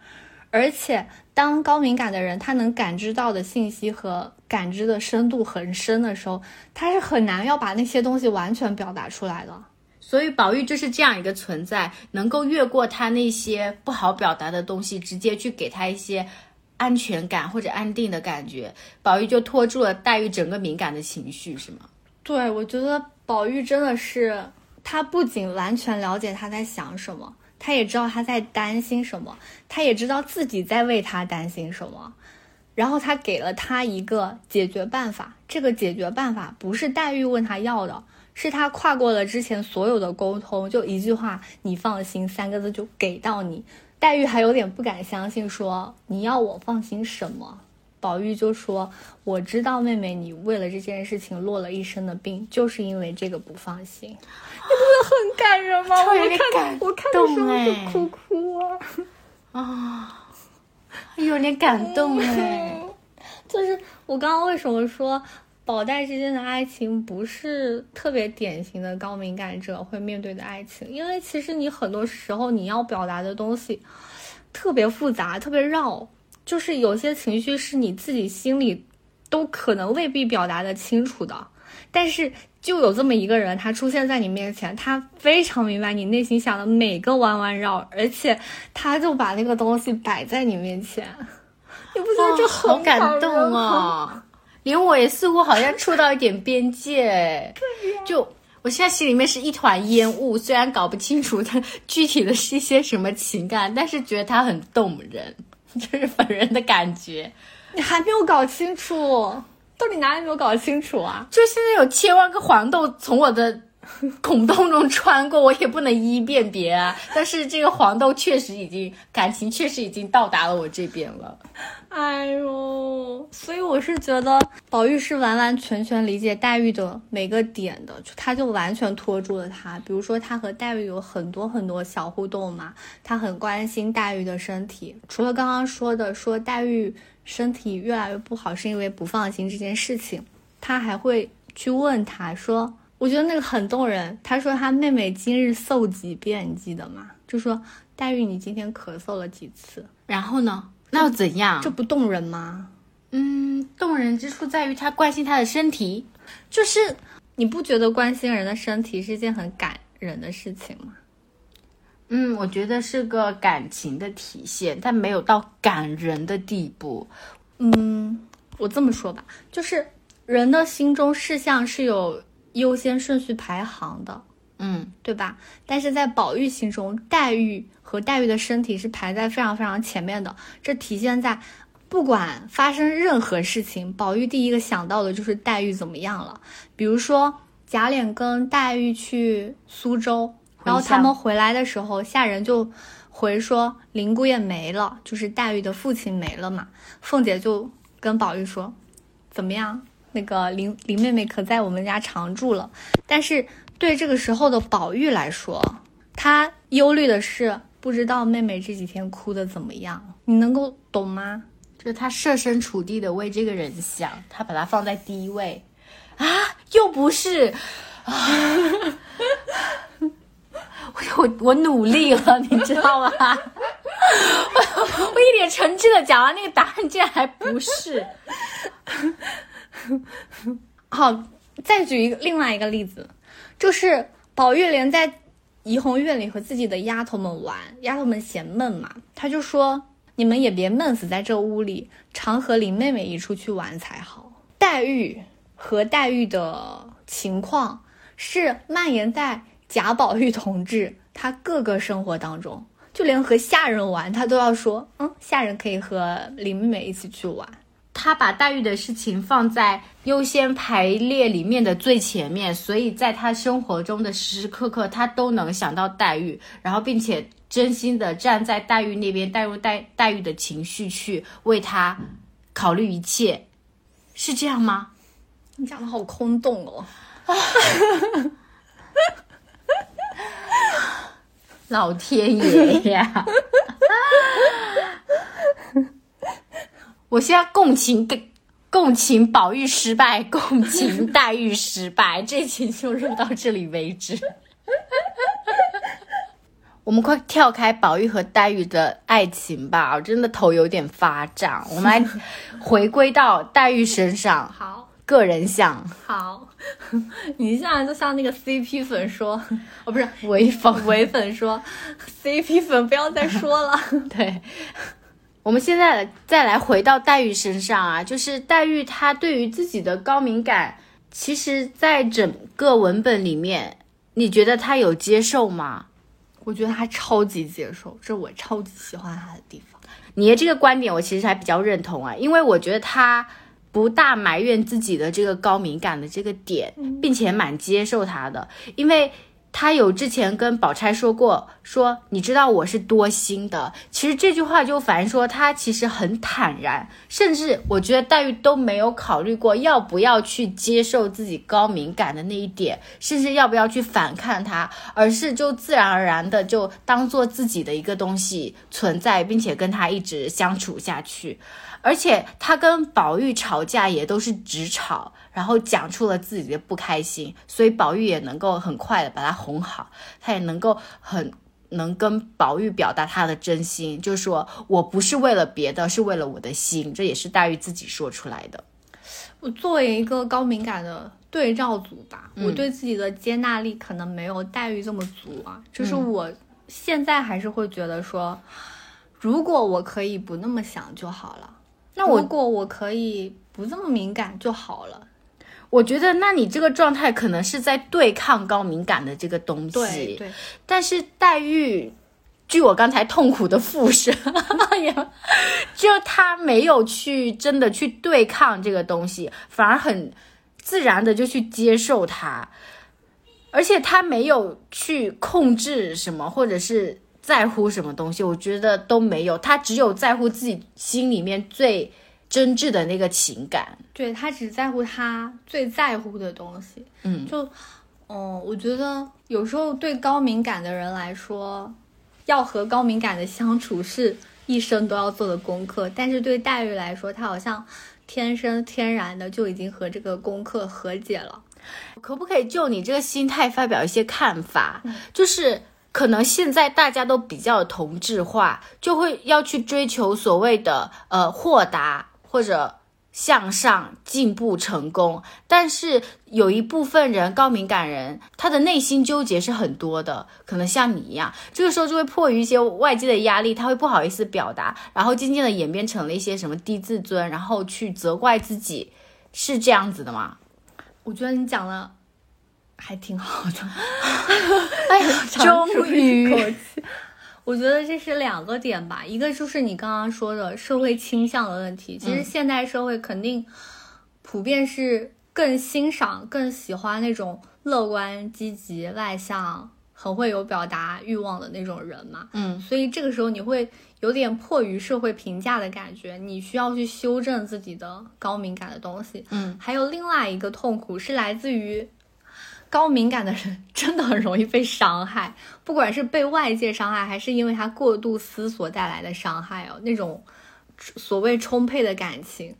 而且，当高敏感的人他能感知到的信息和感知的深度很深的时候，他是很难要把那些东西完全表达出来的。所以宝玉就是这样一个存在，能够越过他那些不好表达的东西，直接去给他一些安全感或者安定的感觉。宝玉就拖住了黛玉整个敏感的情绪，是吗？对，我觉得宝玉真的是，他不仅完全了解他在想什么，他也知道他在担心什么，他也知道自己在为他担心什么，然后他给了他一个解决办法。这个解决办法不是黛玉问他要的，是他跨过了之前所有的沟通，就一句话“你放心”三个字就给到你。黛玉还有点不敢相信，说：“你要我放心什么？”宝玉就说：“我知道妹妹你为了这件事情落了一身的病，就是因为这个不放心。”你不是很感人吗？我看感我看的时候就哭哭啊。有点感动哎。就是我刚刚为什么说宝黛之间的爱情不是特别典型的高敏感者会面对的爱情？因为其实你很多时候你要表达的东西特别复杂、特别绕，就是有些情绪是你自己心里都可能未必表达的清楚的，但是。就有这么一个人，他出现在你面前，他非常明白你内心想的每个弯弯绕，而且他就把那个东西摆在你面前，你不觉得这很好感动吗？哦！连我也似乎好像触到一点边界，就我现在心里面是一团烟雾，虽然搞不清楚它具体的是一些什么情感，但是觉得它很动人，这是本人的感觉。你还没有搞清楚，到底哪里没有搞清楚啊？就现在有千万个黄豆从我的孔洞中穿过，我也不能一一辨别啊。但是这个黄豆确实已经感情确实已经到达了我这边了。哎呦，所以我是觉得宝玉是完完全全理解黛玉的每个点的，就他就完全拖住了他。比如说，他和黛玉有很多很多小互动嘛，他很关心黛玉的身体。除了刚刚说的说黛玉身体越来越不好是因为不放心这件事情，他还会去问他说，我觉得那个很动人。他说他妹妹今日嗽几遍，你记得吗？就说黛玉你今天咳嗽了几次，然后呢？那又怎样？这不动人吗？嗯，动人之处在于他关心他的身体。就是你不觉得关心人的身体是一件很感人的事情吗？嗯，我觉得是个感情的体现，但没有到感人的地步。嗯，我这么说吧，就是人的心中事项是有优先顺序排行的，嗯，对吧？但是在宝玉心中，黛玉和黛玉的身体是排在非常非常前面的。这体现在不管发生任何事情，宝玉第一个想到的就是黛玉怎么样了。比如说贾琏跟黛玉去苏州，然后他们回来的时候，下人就回说林姑爷没了，就是黛玉的父亲没了嘛。凤姐就跟宝玉说：“怎么样？那个林林妹妹可在我们家常住了。”但是对这个时候的宝玉来说，他忧虑的是不知道妹妹这几天哭的怎么样，你能够懂吗？就是他设身处地的为这个人想，他把他放在第一位啊，又不是啊，我我我努力了，你知道吗？我我一脸诚挚的讲完那个答案，竟然还不是。好，再举一个另外一个例子，就是宝玉莲在怡红院里和自己的丫头们玩，丫头们嫌闷嘛，他就说：“你们也别闷死在这屋里，常和林妹妹一处去玩才好。”黛玉和黛玉的情况是蔓延在贾宝玉同志他各个生活当中，就连和下人玩，他都要说：“嗯，下人可以和林妹妹一起去玩。”他把黛玉的事情放在优先排列里面的最前面，所以在他生活中的时时刻刻，他都能想到黛玉，然后并且真心的站在黛玉那边，带入黛黛玉的情绪去为他考虑一切，是这样吗？你讲的好空洞哦。老天爷呀！我现在共情跟共情宝玉失败，共情黛玉失败，这期就录到这里为止。我们快跳开宝玉和黛玉的爱情吧，我真的头有点发胀。我们来回归到黛玉身上。好，个人像。好，你现在就像那个 CP 粉说，哦，不是唯粉，唯粉说，CP 粉不要再说了。对，我们现在再来回到黛玉身上啊，就是黛玉她对于自己的高敏感，其实在整个文本里面，你觉得她有接受吗？我觉得她超级接受，这是我超级喜欢她的地方。你的这个观点，我其实还比较认同啊，因为我觉得她不大埋怨自己的这个高敏感的这个点，并且蛮接受她的，因为他有之前跟宝钗说过，说你知道我是多心的。其实这句话就反映说他其实很坦然，甚至我觉得黛玉都没有考虑过要不要去接受自己高敏感的那一点，甚至要不要去反抗他，而是就自然而然的就当做自己的一个东西存在，并且跟他一直相处下去。而且他跟宝玉吵架也都是直吵，然后讲出了自己的不开心，所以宝玉也能够很快的把他哄好，他也能够很能跟宝玉表达他的真心，就是说我不是为了别的，是为了我的心，这也是黛玉自己说出来的。我作为一个高敏感的对照组吧，嗯我对自己的接纳力可能没有黛玉这么足啊。就是我现在还是会觉得说，如果我可以不那么想就好了。那我如果我可以不这么敏感就好了。我觉得，那你这个状态可能是在对抗高敏感的这个东西。对对，但是黛玉，据我刚才痛苦的复述，也就她没有去真的去对抗这个东西，反而很自然的就去接受它，而且她没有去控制什么，或者是在乎什么东西，我觉得都没有，她只有在乎自己心里面最真挚的那个情感。对他只在乎他最在乎的东西。嗯，就，嗯，我觉得有时候对高敏感的人来说，要和高敏感的相处是一生都要做的功课。但是对黛玉来说，她好像天生天然的就已经和这个功课和解了。可不可以就你这个心态发表一些看法？就是可能现在大家都比较同质化，就会要去追求所谓的呃豁达或者向上进步成功，但是有一部分人高敏感人，他的内心纠结是很多的，可能像你一样，这个时候就会迫于一些外界的压力，他会不好意思表达，然后渐渐的演变成了一些什么低自尊，然后去责怪自己，是这样子的吗？我觉得你讲的还挺好的，哎呀，终于。我觉得这是两个点吧，一个就是你刚刚说的社会倾向的问题。其实现代社会肯定普遍是更欣赏、更喜欢那种乐观、积极、外向、很会有表达欲望的那种人嘛。嗯，所以这个时候你会有点迫于社会评价的感觉，你需要去修正自己的高敏感的东西。嗯，还有另外一个痛苦是来自于高敏感的人真的很容易被伤害，不管是被外界伤害，还是因为他过度思索带来的伤害哦，那种所谓充沛的感情，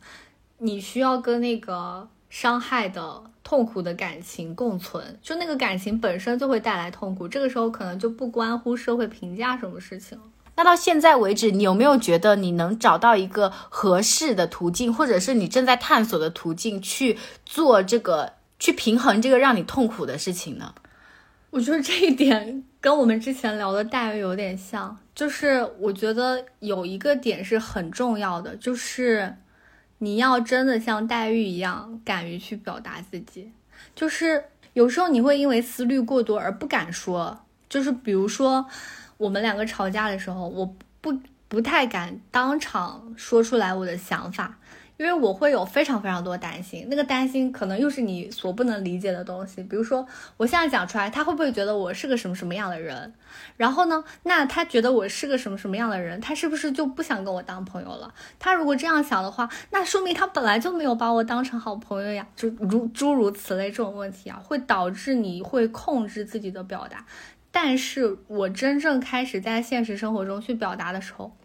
你需要跟那个伤害的痛苦的感情共存，就那个感情本身就会带来痛苦，这个时候可能就不关乎社会评价什么事情。那到现在为止，你有没有觉得你能找到一个合适的途径，或者是你正在探索的途径去做这个，去平衡这个让你痛苦的事情呢？我觉得这一点跟我们之前聊的黛玉有点像，就是我觉得有一个点是很重要的，就是你要真的像黛玉一样，敢于去表达自己。就是有时候你会因为思虑过多而不敢说，就是比如说我们两个吵架的时候，我不不太敢当场说出来我的想法，因为我会有非常非常多担心，那个担心可能又是你所不能理解的东西。比如说，我现在讲出来，他会不会觉得我是个什么什么样的人？然后呢，那他觉得我是个什么什么样的人，他是不是就不想跟我当朋友了？他如果这样想的话，那说明他本来就没有把我当成好朋友呀。就如诸如此类这种问题啊，会导致你会控制自己的表达。但是我真正开始在现实生活中去表达的时候，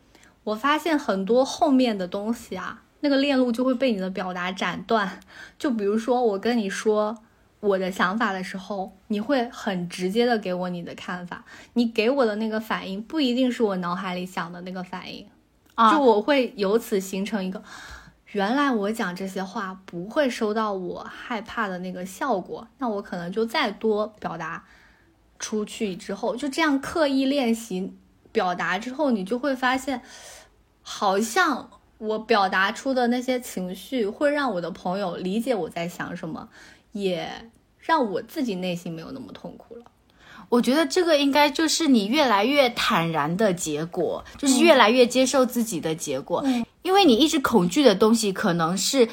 我发现很多后面的东西啊。那个链路就会被你的表达斩断。就比如说，我跟你说我的想法的时候，你会很直接的给我你的看法，你给我的那个反应不一定是我脑海里想的那个反应，啊就我会由此形成一个，原来我讲这些话不会收到我害怕的那个效果，那我可能就再多表达出去之后，就这样刻意练习表达之后，你就会发现，好像。我表达出的那些情绪，会让我的朋友理解我在想什么，也让我自己内心没有那么痛苦了。我觉得这个应该就是你越来越坦然的结果，就是越来越接受自己的结果。因为你一直恐惧的东西，可能是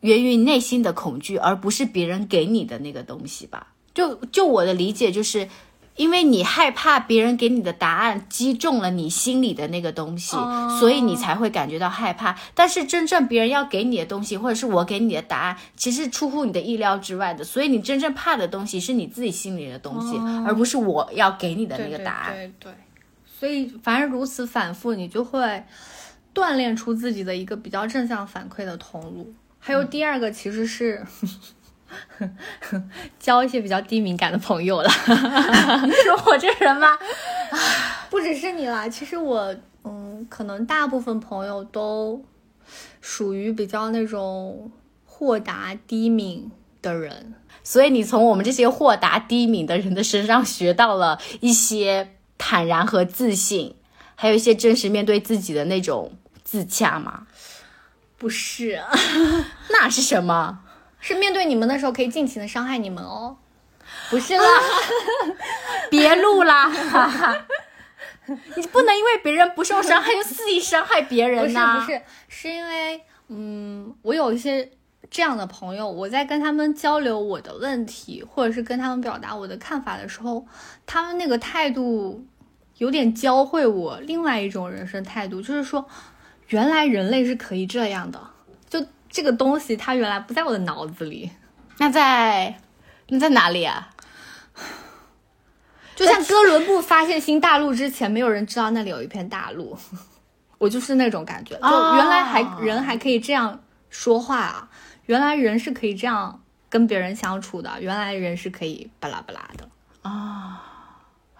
源于内心的恐惧，而不是别人给你的那个东西吧。就就我的理解就是。因为你害怕别人给你的答案击中了你心里的那个东西，所以你才会感觉到害怕。但是真正别人要给你的东西，或者是我给你的答案，其实出乎你的意料之外的。所以你真正怕的东西是你自己心里的东西，而不是我要给你的那个答案。对对。所以凡是如此反复，你就会锻炼出自己的一个比较正向反馈的通路。还有第二个，其实是。交一些比较低敏感的朋友了，你说我这人吗？不只是你啦，其实我，嗯，可能大部分朋友都属于比较那种豁达低敏的人，所以你从我们这些豁达低敏的人的身上学到了一些坦然和自信，还有一些真实面对自己的那种自洽吗？不是，那是什么？是面对你们的时候可以尽情的伤害你们哦，不是啦，别录啦，你不能因为别人不受伤害就肆意伤害别人呐。不是不是，是因为嗯，我有一些这样的朋友，我在跟他们交流我的问题，或者是跟他们表达我的看法的时候，他们那个态度有点教会我另外一种人生态度，就是说，原来人类是可以这样的。这个东西它原来不在我的脑子里，那在那在哪里啊？就像哥伦布发现新大陆之前，没有人知道那里有一片大陆。我就是那种感觉，就原来还人还可以这样说话啊！原来人是可以这样跟别人相处的，原来人是可以巴拉巴拉的啊。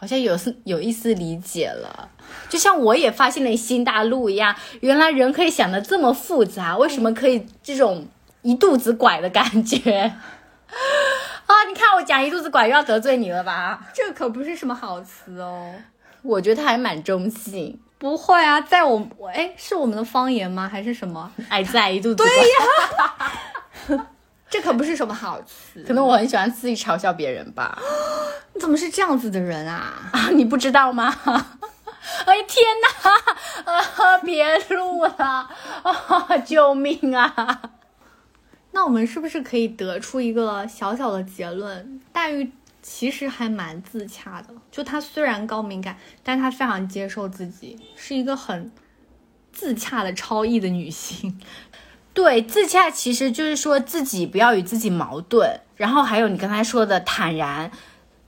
好像有丝有一丝理解了，就像我也发现了新大陆一样，原来人可以想的这么复杂，为什么可以这种一肚子拐的感觉 啊？你看我讲一肚子拐又要得罪你了吧？这可不是什么好词哦，我觉得它还蛮中性。不会啊，在我我哎，是我们的方言吗？还是什么？哎，在一肚子对呀。这可不是什么好词，可能我很喜欢自己嘲笑别人吧。你 怎么是这样子的人啊？啊，你不知道吗？哎天哪！啊，别录了！啊，救命啊！那我们是不是可以得出一个小小的结论？黛玉其实还蛮自洽的，就她虽然高敏感，但她非常接受自己，是一个很自洽的超意的女性。对，自洽其实就是说自己不要与自己矛盾，然后还有你刚才说的坦然、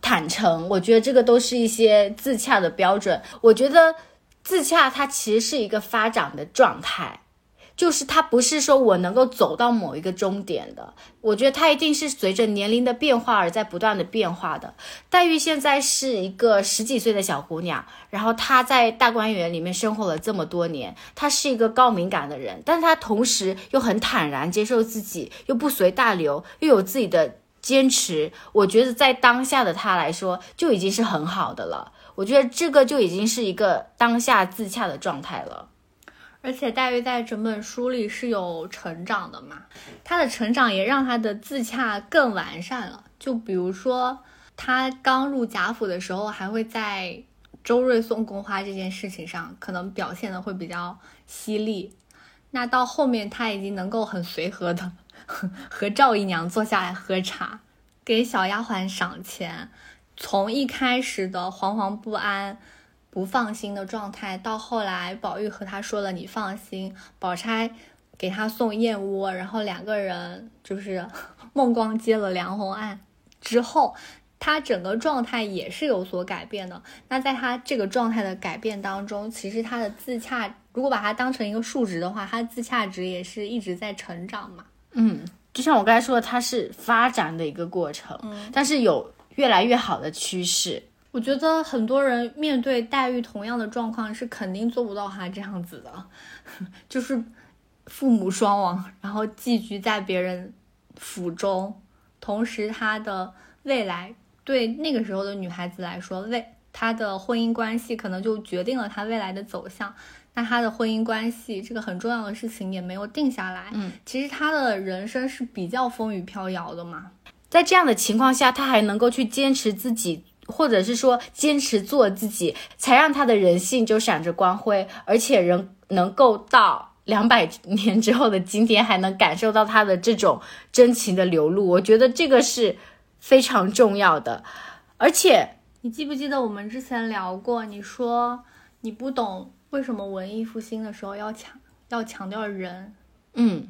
坦诚，我觉得这个都是一些自洽的标准。我觉得自洽它其实是一个发展的状态。就是它不是说我能够走到某一个终点的，我觉得它一定是随着年龄的变化而在不断的变化的。黛玉现在是一个十几岁的小姑娘，然后她在大观园里面生活了这么多年，她是一个高敏感的人，但她同时又很坦然接受自己，又不随大流，又有自己的坚持。我觉得在当下的她来说就已经是很好的了。我觉得这个就已经是一个当下自洽的状态了。而且黛玉在整本书里是有成长的嘛，她的成长也让她的自洽更完善了。就比如说，她刚入贾府的时候，还会在周瑞送宫花这件事情上，可能表现的会比较犀利。那到后面她已经能够很随和的 和赵姨娘坐下来喝茶，给小丫鬟赏钱。从一开始的惶惶不安、不放心的状态，到后来宝玉和他说了“你放心”，宝钗给他送燕窝，然后两个人就是 孟光接了梁红案之后，他整个状态也是有所改变的。那在他这个状态的改变当中，其实他的自洽，如果把它当成一个数值的话，他自洽值也是一直在成长嘛。嗯，就像我刚才说的，它是发展的一个过程，但是有。越来越好的趋势，我觉得很多人面对待遇同样的状况是肯定做不到她这样子的，就是父母双亡，然后寄居在别人府中，同时她的未来对那个时候的女孩子来说，未她的婚姻关系可能就决定了她未来的走向。那她的婚姻关系这个很重要的事情也没有定下来，嗯，其实她的人生是比较风雨飘摇的嘛。在这样的情况下，他还能够去坚持自己，或者是说坚持做自己，才让他的人性就闪着光辉，而且人能够到两百年之后的今天，还能感受到他的这种真情的流露。我觉得这个是非常重要的。而且，你记不记得我们之前聊过？你说你不懂为什么文艺复兴的时候要强要强调人，嗯。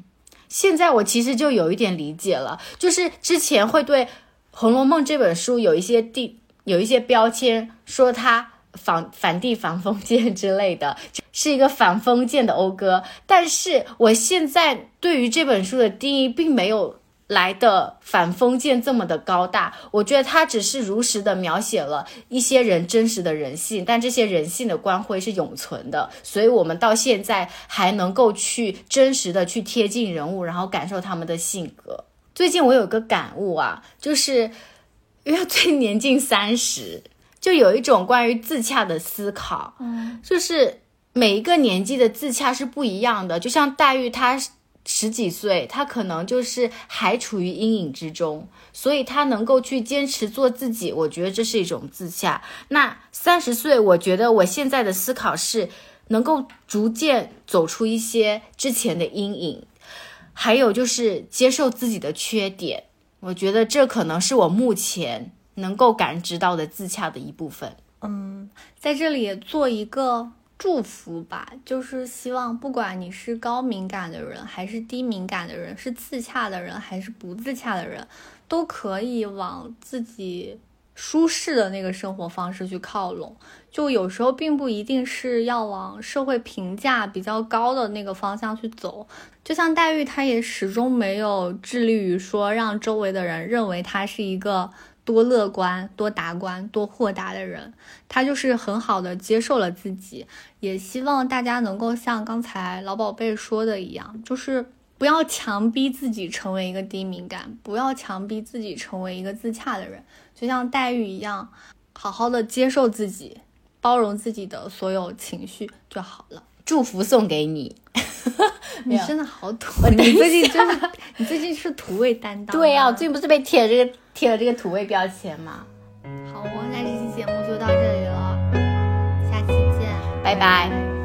现在我其实就有一点理解了，就是之前会对《红楼梦》这本书有一些地有一些标签，说他反反帝反封建之类的，是一个反封建的讴歌。但是我现在对于这本书的定义并没有。来的反封建这么的高大，我觉得他只是如实的描写了一些人真实的人性，但这些人性的光辉是永存的，所以我们到现在还能够去真实的去贴近人物，然后感受他们的性格。最近我有个感悟啊，就是因为最年近三十，就有一种关于自洽的思考，嗯，就是每一个年纪的自洽是不一样的，就像黛玉她。十几岁，她可能就是还处于阴影之中，所以她能够去坚持做自己，我觉得这是一种自洽。那三十岁，我觉得我现在的思考是能够逐渐走出一些之前的阴影，还有就是接受自己的缺点，我觉得这可能是我目前能够感知到的自洽的一部分。嗯，在这里做一个。祝福吧，就是希望不管你是高敏感的人，还是低敏感的人，是自洽的人，还是不自洽的人，都可以往自己舒适的那个生活方式去靠拢。就有时候并不一定是要往社会评价比较高的那个方向去走。就像黛玉，她也始终没有致力于说让周围的人认为她是一个。多乐观、多达观、多豁达的人，他就是很好的接受了自己。也希望大家能够像刚才老宝贝说的一样，就是不要强逼自己成为一个低敏感，不要强逼自己成为一个自洽的人。就像黛玉一样，好好的接受自己，包容自己的所有情绪就好了。祝福送给你。你真的好土，你最近真的，你最近是土味担当。对呀，我最近不是被贴了这个贴了这个土味标签吗？好，那这期节目就到这里了，下期见，拜拜。